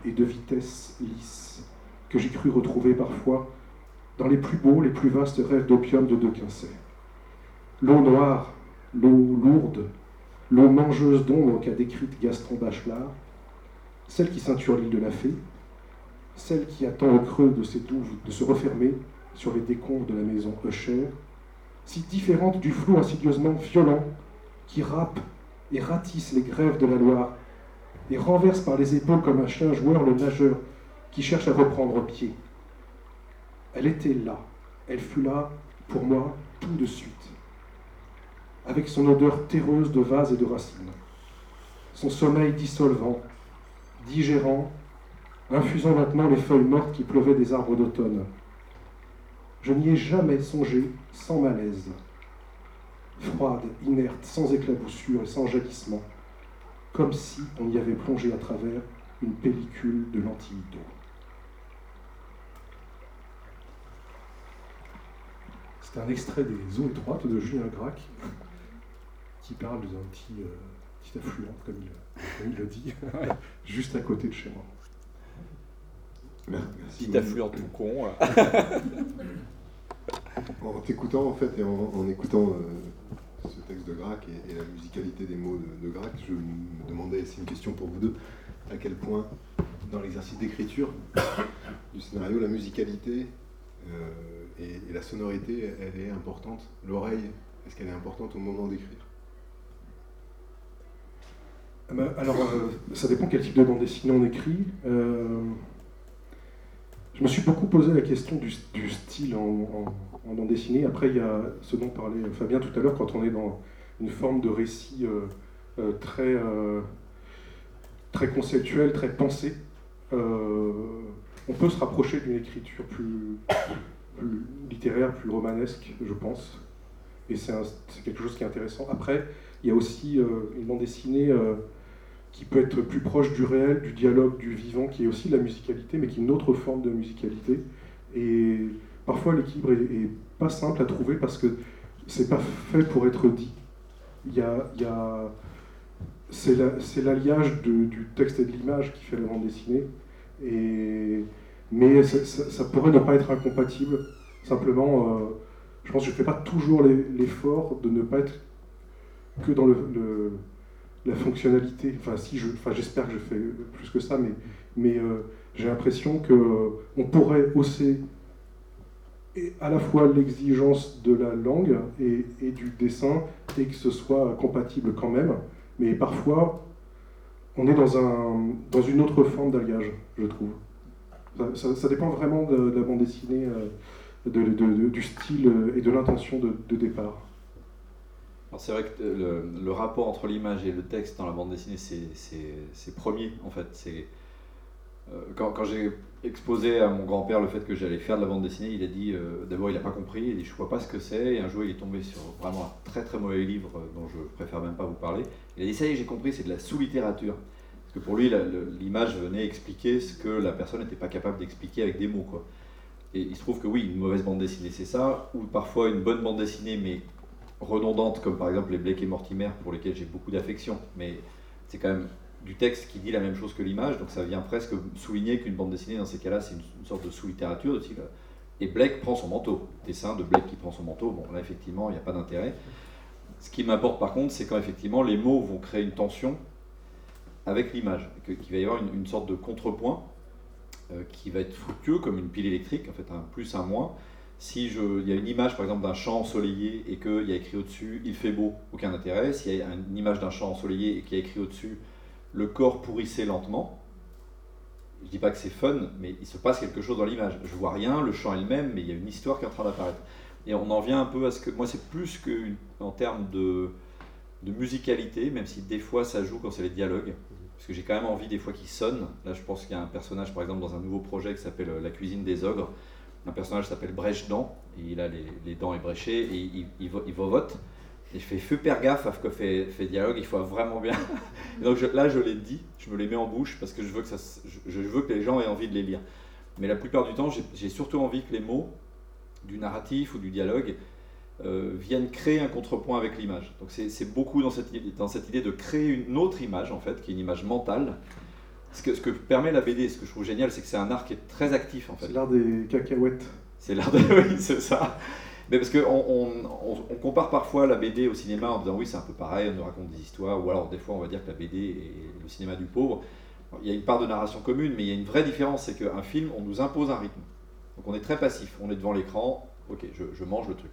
et de vitesse lisse, que j'ai cru retrouver parfois dans les plus beaux, les plus vastes rêves d'opium de De Quincey. L'eau noire, l'eau lourde, l'eau mangeuse d'ombre qu'a décrite Gaston Bachelard, celle qui ceinture l'île de la Fée, celle qui attend au creux de ses douves de se refermer sur les décombres de la maison Usher, si différente du flou insidieusement violent qui râpe et ratisse les grèves de la Loire et renverse par les épaules comme un chien joueur le nageur qui cherche à reprendre pied. Elle était là, elle fut là pour moi tout de suite, avec son odeur terreuse de vase et de racines, son sommeil dissolvant, digérant, infusant maintenant les feuilles mortes qui pleuvaient des arbres d'automne. Je n'y ai jamais songé sans malaise, froide, inerte, sans éclaboussure et sans jaillissement, comme si on y avait plongé à travers une pellicule de lentilles d'eau. C'est un extrait des eaux étroites de Julien Gracq, qui parle d'un petit, euh, petit affluent, comme il, comme il le dit, juste à côté de chez moi. Merci. Petit affluent tout con. En t'écoutant en fait et en, écoutant euh, ce texte de Grac et, la musicalité des mots de, de Grac, je me demandais, c'est une question pour vous deux, à quel point dans l'exercice d'écriture du scénario, la musicalité euh, et, la sonorité, elle est importante. L'oreille, est-ce qu'elle est importante au moment d'écrire? Ah bah, Alors, euh, ça dépend quel type de bande dessinée on écrit. Je me suis beaucoup posé la question du, style en- en bande dessinée. Après, il y a ce dont parlait Fabien tout à l'heure, quand on est dans une forme de récit euh, euh, très, euh, très conceptuel, très pensé. on peut se rapprocher d'une écriture plus, plus littéraire, plus romanesque, je pense. Et c'est quelque chose qui est intéressant. Après, il y a aussi une bande dessinée qui peut être plus proche du réel, du dialogue, du vivant, qui est aussi de la musicalité, mais qui est une autre forme de musicalité. Et parfois, l'équilibre est, pas simple à trouver parce que c'est pas fait pour être dit. Il y a, il y a- c'est la- c'est l'alliage du texte et de l'image qui fait la bande dessinée. Et, mais ça, pourrait ne pas être incompatible. Simplement, euh, je pense que je ne fais pas toujours l'effort de ne pas être que dans le- la fonctionnalité. Enfin, si je, enfin, j'espère que je fais plus que ça, mais, mais euh, j'ai l'impression que euh, on pourrait hausser à la fois l'exigence de la langue et, du dessin et que ce soit compatible quand même. Mais parfois, on est dans, un, dans une autre forme d'alliage, je trouve. Ça, dépend vraiment de, la bande dessinée, euh, de- du style et de l'intention de, départ. C'est vrai que euh, le, rapport entre l'image et le texte dans la bande dessinée, c'est- premier en fait. Euh, quand, quand j'ai exposé à mon grand-père le fait que j'allais faire de la bande dessinée, il a dit euh, d'abord il n'a pas compris, il a dit je vois pas ce que c'est, et un jour il est tombé sur vraiment un très très mauvais livre euh, dont je préfère même pas vous parler. Il a dit ça y est j'ai compris, c'est de la sous-littérature. Parce que pour lui l'image venait expliquer ce que la personne n'était pas capable d'expliquer avec des mots quoi. Et il se trouve que oui, une mauvaise bande dessinée c'est ça, ou parfois une bonne bande dessinée mais redondantes, comme par exemple les Blake et Mortimer, pour lesquels j'ai beaucoup d'affection, mais c'est quand même du texte qui dit la même chose que l'image, donc ça vient presque souligner qu'une bande dessinée, dans ces cas-là, c'est une, sorte de sous-littérature. là. Et Blake prend son manteau. Dessin de Blake qui prend son manteau, bon là effectivement, il n'y a pas d'intérêt. Ce qui m'importe par contre, c'est quand effectivement les mots vont créer une tension avec l'image, qu'il va y avoir une, une sorte de contrepoint euh, qui va être fructueux comme une pile électrique, en fait un plus, un moins, si je, il y a une image par exemple d'un champ ensoleillé et qu'il y a écrit au-dessus il fait beau, aucun intérêt. S'il y a une image d'un champ ensoleillé et qu'il y a écrit au-dessus le corps pourrissait lentement, je dis pas que c'est fun, mais il se passe quelque chose dans l'image. Je vois rien, le champ est le même, mais il y a une histoire qui est en train d'apparaître. Et on en vient un peu à ce que. Moi, c'est plus qu'en termes de, musicalité, même si des fois ça joue quand c'est les dialogues. Parce que j'ai quand même envie des fois qu'ils sonnent. Là, je pense qu'il y a un personnage, par exemple, dans un nouveau projet qui s'appelle euh, La cuisine des ogres un personnage s'appelle Brèche-Dent, et il a les, dents ébréchées, et il, il, il vovote. Et je fais super gaffe à ce que fait, fait dialogue, il faut vraiment bien. Et donc je- là, je les dis, je me les mets en bouche parce que je veux que, ça, je, je veux que les gens aient envie de les lire. Mais la plupart du temps, j'ai surtout envie que les mots du narratif ou du dialogue euh, viennent créer un contrepoint avec l'image. Donc c'est beaucoup dans cette, dans cette idée de créer une autre image, en fait, qui est une image mentale. Ce que, ce que permet la BD, ce que je trouve génial, c'est que c'est un art qui est très actif, en fait. C'est l'art des cacahuètes. C'est l'art de. Oui, c'est ça. Mais parce qu'on on, on- compare parfois la BD au cinéma en disant oui, c'est un peu pareil, on nous raconte des histoires, ou alors des fois on va dire que la BD est le cinéma du pauvre. Il y a une part de narration commune, mais il y a une vraie différence, c'est qu'un film, on nous impose un rythme. Donc on est très passif, on est devant l'écran, ok, je, je mange le truc.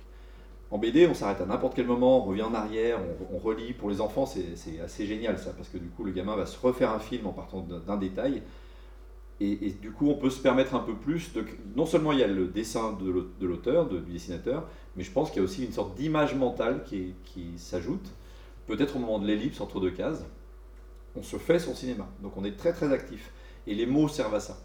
En BD, on s'arrête à n'importe quel moment, on revient en arrière, on, on relit. Pour les enfants, c'est assez génial ça, parce que du coup, le gamin va se refaire un film en partant d'un détail. Et, du coup, on peut se permettre un peu plus de. Non seulement il y a le dessin de l'au- de l'auteur, du dessinateur, mais je pense qu'il y a aussi une sorte d'image mentale qui s'ajoute, peut-être au moment de l'ellipse entre deux cases. On se fait son cinéma. Donc on est très très actif. Et les mots servent à ça.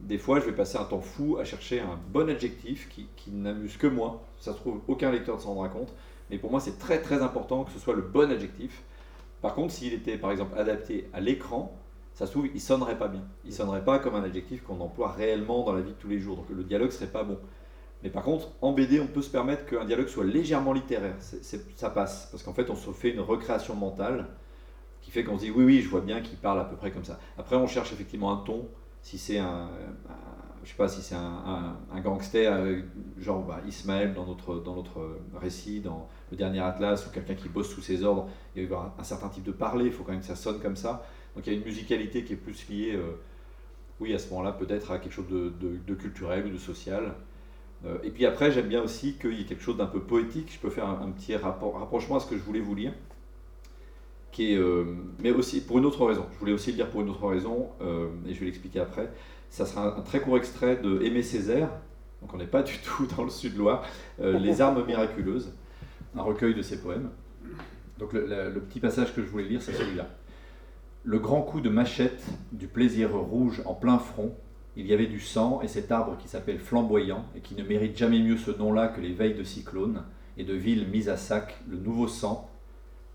Des fois, je vais passer un temps fou à chercher un bon adjectif qui, qui n'amuse que moi. Ça se trouve, aucun lecteur ne s'en rendra compte. Mais pour moi, c'est très très important que ce soit le bon adjectif. Par contre, s'il était par exemple adapté à l'écran, ça se trouve, il sonnerait pas bien. Il sonnerait pas comme un adjectif qu'on emploie réellement dans la vie de tous les jours. Donc le dialogue serait pas bon. Mais par contre, en BD, on peut se permettre qu'un dialogue soit légèrement littéraire. Ça passe. Parce qu'en fait, on se fait une recréation mentale qui fait qu'on se dit oui, oui, je vois bien qu'il parle à peu près comme ça. Après, on cherche effectivement un ton. Si c'est un, un- je sais pas, si c'est un, un- un gangster, euh, genre bah, Ismaël dans notre, dans notre récit, dans le dernier Atlas, ou quelqu'un qui bosse sous ses ordres, il y avoir un certain type de parler, il faut quand même que ça sonne comme ça. Donc il y a une musicalité qui est plus liée, euh, oui, à ce moment-là, peut-être à quelque chose de, culturel ou de social. Euh, et puis après, j'aime bien aussi qu'il y ait quelque chose d'un peu poétique. Je peux faire un, petit rapprochement à ce que je voulais vous lire. Euh, mais aussi pour une autre raison. Je voulais aussi le dire pour une autre raison, et je vais l'expliquer après. Ça sera un, très court extrait de Aimé Césaire, donc on n'est pas du tout dans le sud-Loire, euh, Les armes miraculeuses, un recueil de ses poèmes. Donc le petit passage que je voulais lire, c'est celui-là. Le grand coup de machette du plaisir rouge en plein front, il y avait du sang et cet arbre qui s'appelle flamboyant et qui ne mérite jamais mieux ce nom-là que les veilles de cyclone et de villes mises à sac, le nouveau sang,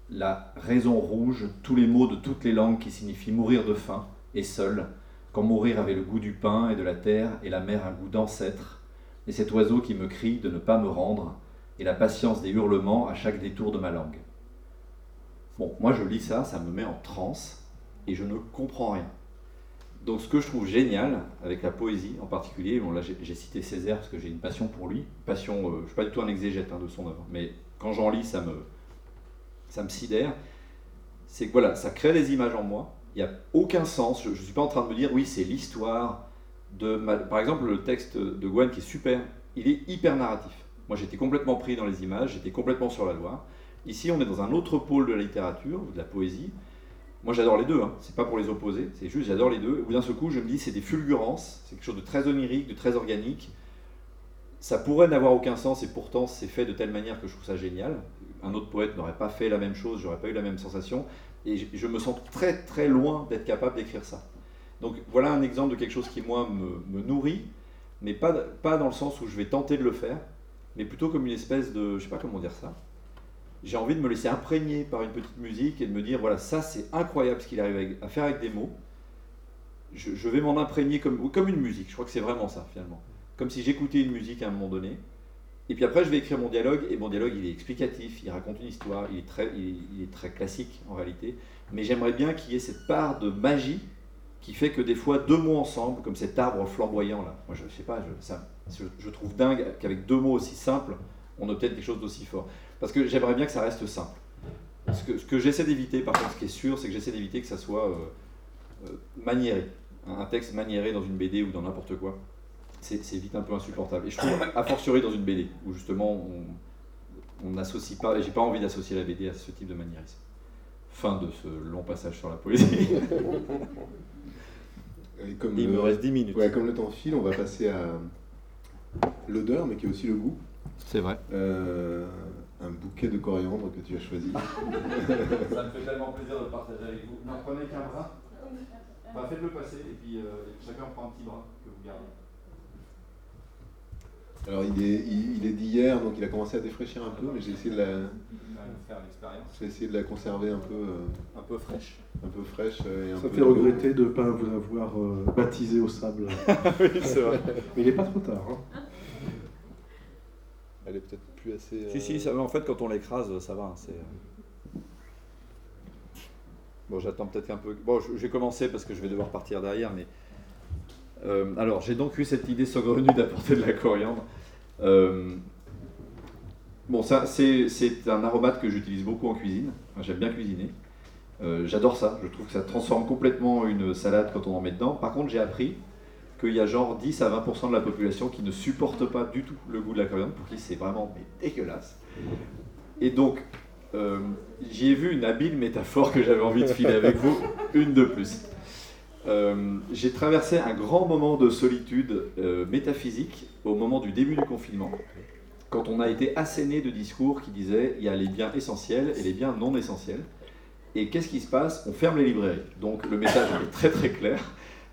la raison rouge, tous les mots de toutes les langues qui signifient mourir de faim et seul, quand mourir avait le goût du pain et de la terre et la mer un goût d'ancêtre, et cet oiseau qui me crie de ne pas me rendre, et la patience des hurlements à chaque détour de ma langue. Bon, moi je lis ça, ça me met en transe, et je ne comprends rien. Donc ce que je trouve génial avec la poésie en particulier, bon là j'ai cité Césaire parce que j'ai une passion pour lui, passion, euh, je ne suis pas du tout un exégète hein, de son œuvre, mais quand j'en lis ça me, ça me sidère, c'est que voilà, ça crée des images en moi, il n'y a aucun sens, je ne suis pas en train de me dire oui c'est l'histoire de... Par exemple le texte de Gwen qui est super, il est hyper narratif. Moi j'étais complètement pris dans les images, j'étais complètement sur la Loire. Ici on est dans un autre pôle de la littérature, de la poésie, moi j'adore les deux, hein. c'est pas pour les opposer, c'est juste j'adore les deux. Au bout d'un seul coup, je me dis c'est des fulgurances, c'est quelque chose de très onirique, de très organique. Ça pourrait n'avoir aucun sens et pourtant c'est fait de telle manière que je trouve ça génial. Un autre poète n'aurait pas fait la même chose, j'aurais pas eu la même sensation. Et je, me sens très très loin d'être capable d'écrire ça. Donc voilà un exemple de quelque chose qui moi me, me nourrit, mais pas, pas dans le sens où je vais tenter de le faire, mais plutôt comme une espèce de, je sais pas comment dire ça, j'ai envie de me laisser imprégner par une petite musique et de me dire voilà, ça c'est incroyable ce qu'il arrive à faire avec des mots. Je, vais m'en imprégner comme, comme une musique, je crois que c'est vraiment ça finalement. Comme si j'écoutais une musique à un moment donné. Et puis après, je vais écrire mon dialogue, et mon dialogue il est explicatif, il raconte une histoire, il est très, il, est très classique en réalité. Mais j'aimerais bien qu'il y ait cette part de magie qui fait que des fois, deux mots ensemble, comme cet arbre flamboyant là, moi je sais pas, je, je, je trouve dingue qu'avec deux mots aussi simples, on obtienne quelque chose d'aussi fort. Parce que j'aimerais bien que ça reste simple. Ce que, ce que j'essaie d'éviter, par contre, ce qui est sûr, c'est que j'essaie d'éviter que ça soit euh, euh, maniéré. Un texte maniéré dans une BD ou dans n'importe quoi, c'est c'est vite un peu insupportable. Et je trouve, a fortiori dans une BD, où justement on on n'associe pas, et j'ai pas envie d'associer la BD à ce type de maniérisme. Fin de ce long passage sur la poésie. Et comme Il le- me reste 10 minutes. Ouais, comme le temps file, on va passer à l'odeur, mais qui est aussi le goût. C'est vrai. Euh, un bouquet de coriandre que tu as choisi. Ça me fait tellement plaisir de partager avec vous. Non, prenez qu'un bras. Bah, Faites-le passer et puis euh, chacun prend un petit bras que vous gardez. Alors il est, il, il est d'hier, donc il a commencé à défraîchir un peu, mais j'ai essayé de la, j'ai essayé de la conserver un peu, euh, Un peu fraîche. un peu fraîche euh, et un Ça peu fait regretter de ne pas vous avoir euh, baptisé au sable. oui, c'est vrai. Mais il n'est pas trop tard. hein. Elle est peut-être plus assez. Si, si, euh, ça, en fait, quand on l'écrase, ça va. hein, c'est... Bon, j'attends peut-être un peu. Bon, vais commencer parce que je vais devoir partir derrière, mais. Euh, alors, j'ai donc eu cette idée saugrenue d'apporter de la coriandre. Euh, Bon, ça, c'est, c'est un aromate que j'utilise beaucoup en cuisine. Enfin, j'aime bien cuisiner. Euh, j'adore ça. Je trouve que ça transforme complètement une salade quand on en met dedans. Par contre, j'ai appris qu'il y a genre 10 à 20% de la population qui ne supporte pas du tout le goût de la coriandre, pour qui c'est vraiment mais, dégueulasse. Et donc, euh, j'y ai vu une habile métaphore que j'avais envie de filer avec vous, une de plus. Euh, j'ai traversé un grand moment de solitude euh, métaphysique au moment du début du confinement, quand on a été asséné de discours qui disaient il y a les biens essentiels et les biens non essentiels. Et qu'est-ce qui se passe? On ferme les librairies. Donc le message est très très clair.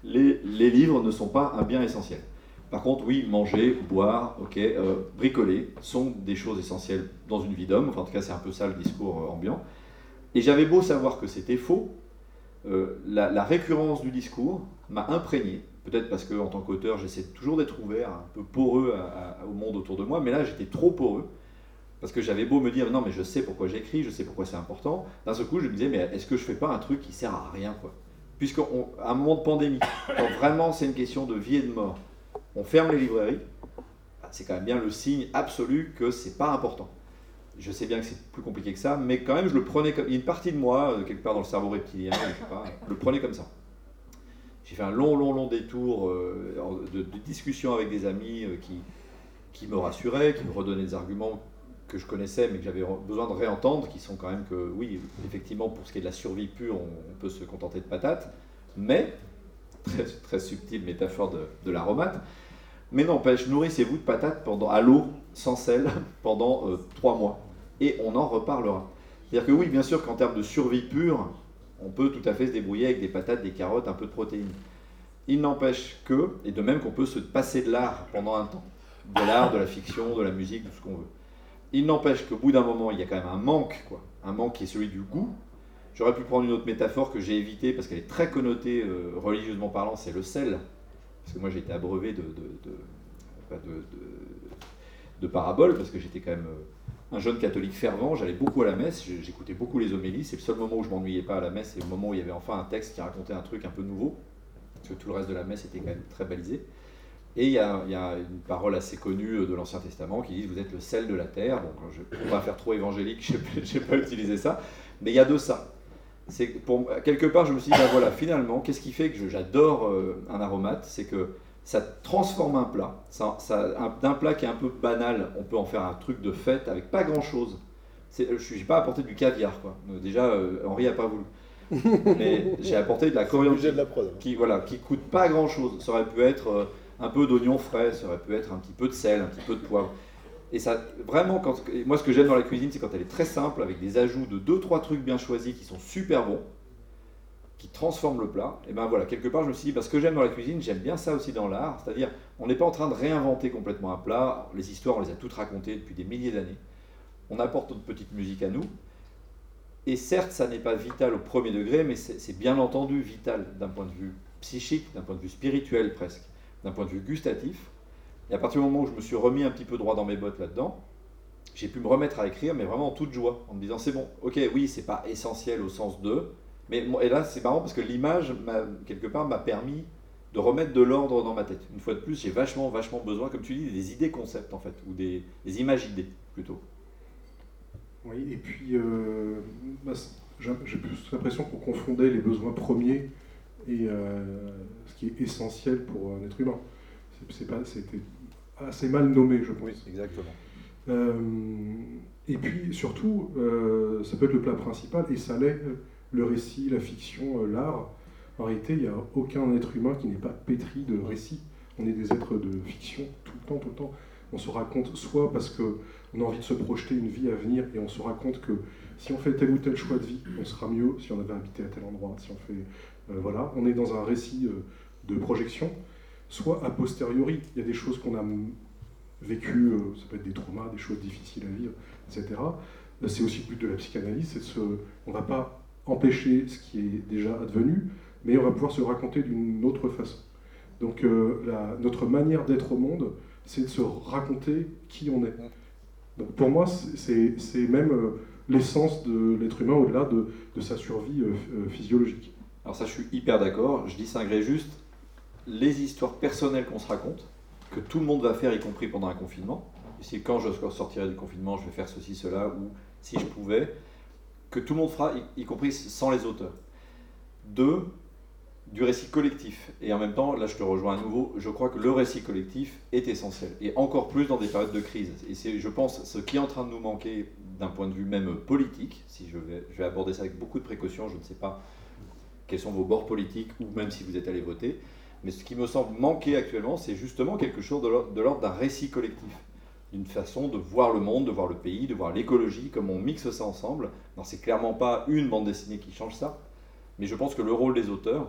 Les, livres ne sont pas un bien essentiel. Par contre, oui, manger, boire, ok, euh, bricoler sont des choses essentielles dans une vie d'homme. Enfin, en tout cas, c'est un peu ça le discours euh, ambiant. Et j'avais beau savoir que c'était faux, euh, la, récurrence du discours m'a imprégné. Peut-être parce que en tant qu'auteur, j'essaie toujours d'être ouvert, un peu poreux au monde autour de moi, mais là, j'étais trop poreux. Parce que j'avais beau me dire, non, mais je sais pourquoi j'écris, je sais pourquoi c'est important. D'un seul coup, je me disais, mais est-ce que je fais pas un truc qui sert à rien, quoi? Puisqu'à un moment de pandémie, quand vraiment c'est une question de vie et de mort, on ferme les librairies, bah, c'est quand même bien le signe absolu que c'est pas important. Je sais bien que c'est plus compliqué que ça, mais quand même, je le prenais comme. Il y a une partie de moi, euh, quelque part dans le cerveau reptilien, je sais pas, le prenais comme ça. J'ai fait un long, long, long détour euh, de, de discussions avec des amis euh, qui, qui me rassuraient, qui me redonnaient des arguments que je connaissais, mais que j'avais besoin de réentendre, qui sont quand même que, oui, effectivement, pour ce qui est de la survie pure, on, peut se contenter de patates, mais, très, très subtile métaphore de, de l'aromate, mais n'empêche, nourrissez-vous de patates pendant, à l'eau, sans sel, pendant euh, trois mois, et on en reparlera. C'est-à-dire que oui, bien sûr qu'en termes de survie pure, on peut tout à fait se débrouiller avec des patates, des carottes, un peu de protéines. Il n'empêche que, et de même qu'on peut se passer de l'art pendant un temps, de l'art, de la fiction, de la musique, de ce qu'on veut. Il n'empêche qu'au bout d'un moment, il y a quand même un manque, quoi. un manque qui est celui du goût. J'aurais pu prendre une autre métaphore que j'ai évitée parce qu'elle est très connotée euh, religieusement parlant, c'est le sel. Parce que moi j'ai été abreuvé de, de, paraboles parce que j'étais quand même euh, un jeune catholique fervent, j'allais beaucoup à la messe, j'écoutais beaucoup les homélies, c'est le seul moment où je m'ennuyais pas à la messe, c'est le moment où il y avait enfin un texte qui racontait un truc un peu nouveau, parce que tout le reste de la messe était quand même très balisé. Et il y, a, il y a une parole assez connue euh, de l'Ancien Testament qui dit Vous êtes le sel de la terre. Donc, je ne vais pas faire trop évangélique, je n'ai pas utilisé ça. Mais il y a de ça. C'est pour, quelque part, je me suis dit bah voilà, finalement, qu'est-ce qui fait que j'adore euh, un aromate? C'est que ça transforme un plat. Ça, ça- un- D'un plat qui est un peu banal, on peut en faire un truc de fête avec pas grand-chose. C'est- Je n'ai pas apporté du caviar. Quoi. Euh, Déjà, euh, Henri n'a pas voulu. Mais j'ai apporté de la coriandre budget de la prod. hein. qui voilà, qui coûte pas grand chose. Ça aurait pu être euh, un peu d'oignon frais, ça aurait pu être un petit peu de sel, un petit peu de poivre. Et ça, vraiment, quand, moi ce que j'aime dans la cuisine, c'est quand elle est très simple, avec des ajouts de deux trois trucs bien choisis qui sont super bons, qui transforment le plat. Et ben voilà, quelque part je me suis dit, parce que j'aime dans la cuisine, j'aime bien ça aussi dans l'art, c'est-à-dire on n'est pas en train de réinventer complètement un plat. Les histoires, on les a toutes racontées depuis des milliers d'années. On apporte notre petite musique à nous. Et certes, ça n'est pas vital au premier degré, mais c'est bien entendu vital d'un point de vue psychique, d'un point de vue spirituel presque, d'un point de vue gustatif. Et à partir du moment où je me suis remis un petit peu droit dans mes bottes là-dedans, j'ai pu me remettre à écrire, mais vraiment en toute joie, en me disant c'est bon, ok, oui, c'est pas essentiel au sens de, mais et là c'est marrant parce que l'image, m'a- quelque part, m'a permis de remettre de l'ordre dans ma tête. Une fois de plus, j'ai vachement, vachement besoin, comme tu dis, des idées concepts en fait, ou des, images idées plutôt. Oui, et puis euh, bah, j'ai plus l'impression qu'on confondait les besoins premiers et euh, qui est essentiel pour un être humain. C'était assez mal nommé, je pense. exactement. Euh, et puis surtout, euh, ça peut être le plat principal et ça l'est euh, le récit, la fiction, l'art. En réalité, il n'y a aucun être humain qui n'est pas pétri de récits. On est des êtres de fiction tout le temps, tout le temps. On se raconte soit parce que on a envie de se projeter une vie à venir et on se raconte que si on fait tel ou tel choix de vie, on sera mieux si on avait habité à tel endroit. Si on fait, euh, voilà, on est dans un récit de projection. Soit a posteriori, il y a des choses qu'on a m- vécu, euh, ça peut être des traumas, des choses difficiles à vivre, etc. C'est aussi le but de la psychanalyse, c'est on ne va pas empêcher ce qui est déjà advenu, mais on va pouvoir se raconter d'une autre façon. Donc euh, notre manière d'être au monde, c'est de se raconter qui on est. Donc pour moi, c'est même euh, l'essence de l'être humain au-delà de, de, sa survie physiologique. Alors ça, je suis hyper d'accord. Je distinguerai juste les histoires personnelles qu'on se raconte, que tout le monde va faire, y compris pendant un confinement. Et c'est quand je sortirai du confinement, je vais faire ceci, cela, ou si je pouvais, que tout le monde fera, y, compris sans les auteurs. Deux, du récit collectif. Et en même temps, là je te rejoins à nouveau, je crois que le récit collectif est essentiel. Et encore plus dans des périodes de crise. Et c'est, je pense, ce qui est en train de nous manquer d'un point de vue même politique, si je vais, je vais aborder ça avec beaucoup de précaution, je ne sais pas quels sont vos bords politiques, ou même si vous êtes allé voter, mais ce qui me semble manquer actuellement, c'est justement quelque chose de l'ordre d'un récit collectif d'une façon de voir le monde, de voir le pays, de voir l'écologie, comme on mixe ça ensemble. Non, c'est clairement pas une bande dessinée qui change ça, mais je pense que le rôle des auteurs,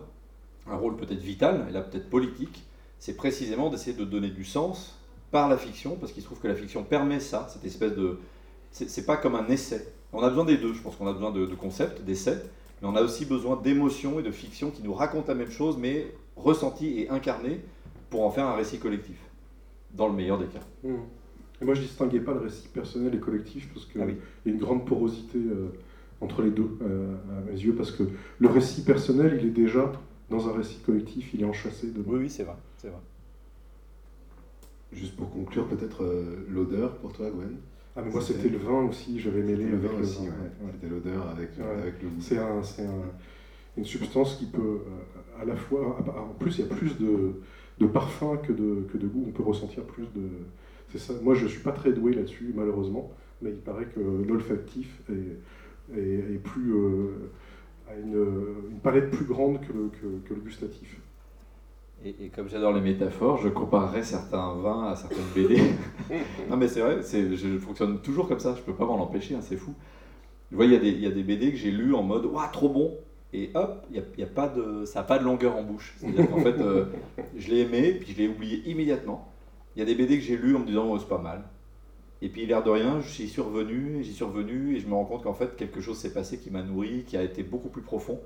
un rôle peut-être vital, et là peut-être politique, c'est précisément d'essayer de donner du sens par la fiction, parce qu'il se trouve que la fiction permet ça, cette espèce de... C'est pas comme un essai. On a besoin des deux, je pense qu'on a besoin de, de concepts, d'essais, mais on a aussi besoin d'émotions et de fiction qui nous racontent la même chose, mais ressentie et incarnée pour en faire un récit collectif, dans le meilleur des cas. Mmh moi, je ne distinguais pas le récit personnel et collectif parce qu'il ah y a une grande porosité euh, entre les deux, euh, à mes yeux, parce que le récit personnel, il est déjà dans un récit collectif, il est enchâssé dedans. Oui, oui, c'est vrai, c'est vrai. Juste pour conclure, peut-être euh, l'odeur pour toi, Gwen ah, mais moi, c'était le vin aussi, j'avais mêlé le vin aussi. C'était l'odeur avec, avec, le goût. C'est un, une substance qui peut, à la fois. En plus, il y a plus de, de parfum que de, que de goût. On peut ressentir plus de, moi, je ne suis pas très doué là-dessus, malheureusement, mais il paraît que l'olfactif est, est, plus, euh, a une, palette plus grande que le, que, le gustatif. Et, comme j'adore les métaphores, je comparerais certains vins à certaines BD. non, mais c'est vrai, je fonctionne toujours comme ça, je ne peux pas m'en empêcher, hein, c'est fou. Vous voyez, il y, a des BD que j'ai lus en mode Waouh, trop bon Et hop, y a, y a pas de, ça n'a pas de longueur en bouche. C'est-à-dire qu'en fait, euh, je l'ai aimé, puis je l'ai oublié immédiatement. Il y a des BD que j'ai lus en me disant oh, c'est pas mal. Et puis l'air de rien, j'y suis revenu, j'y suis revenu, et je me rends compte qu'en fait quelque chose s'est passé qui m'a nourri, qui a été beaucoup plus profond.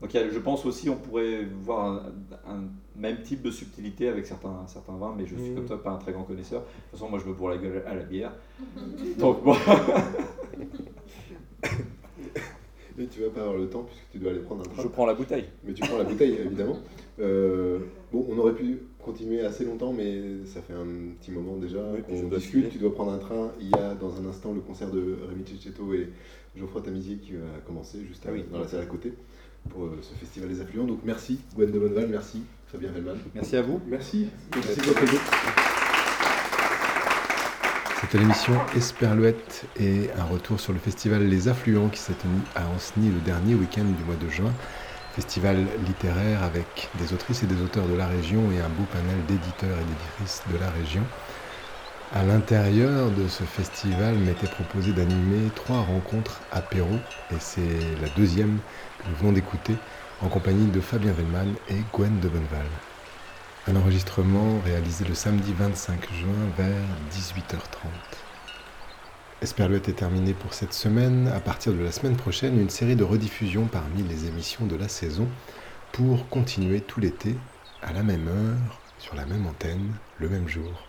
Donc je pense aussi on pourrait voir un, même type de subtilité avec certains, certains vins, mais je suis comme toi pas un très grand connaisseur. De toute façon moi je me bourre la gueule à la bière. Donc bon. Mais tu vas pas avoir le temps puisque tu dois aller prendre un train. Je prends la bouteille. Mais tu prends la bouteille évidemment. Euh, bon, on aurait pu continuer assez longtemps, mais ça fait un petit moment déjà qu'on discute. Tu dois prendre un train. Il y a dans un instant le concert de Rémi Cecchetto et Geoffroy Tamizier qui va commencer juste ah dans la salle à côté pour euh, ce festival des affluents. Donc merci Gwen de Bonneval, merci Fabien Hellman. Merci à vous. Merci. Merci, merci beaucoup. C'était l'émission Esperluette et un retour sur le festival Les Affluents qui s'est tenu à Anceny le dernier week-end du mois de juin festival littéraire avec des autrices et des auteurs de la région et un beau panel d'éditeurs et d'éditrices de la région. À l'intérieur de ce festival m'était proposé d'animer trois rencontres apéro et c'est la deuxième que nous venons d'écouter en compagnie de Fabien Vellman et Gwen de Bonneval. Un enregistrement réalisé le samedi 25 juin vers 18h30. Esperluette est terminé pour cette semaine. À partir de la semaine prochaine, une série de rediffusions parmi les émissions de la saison pour continuer tout l'été à la même heure, sur la même antenne, le même jour.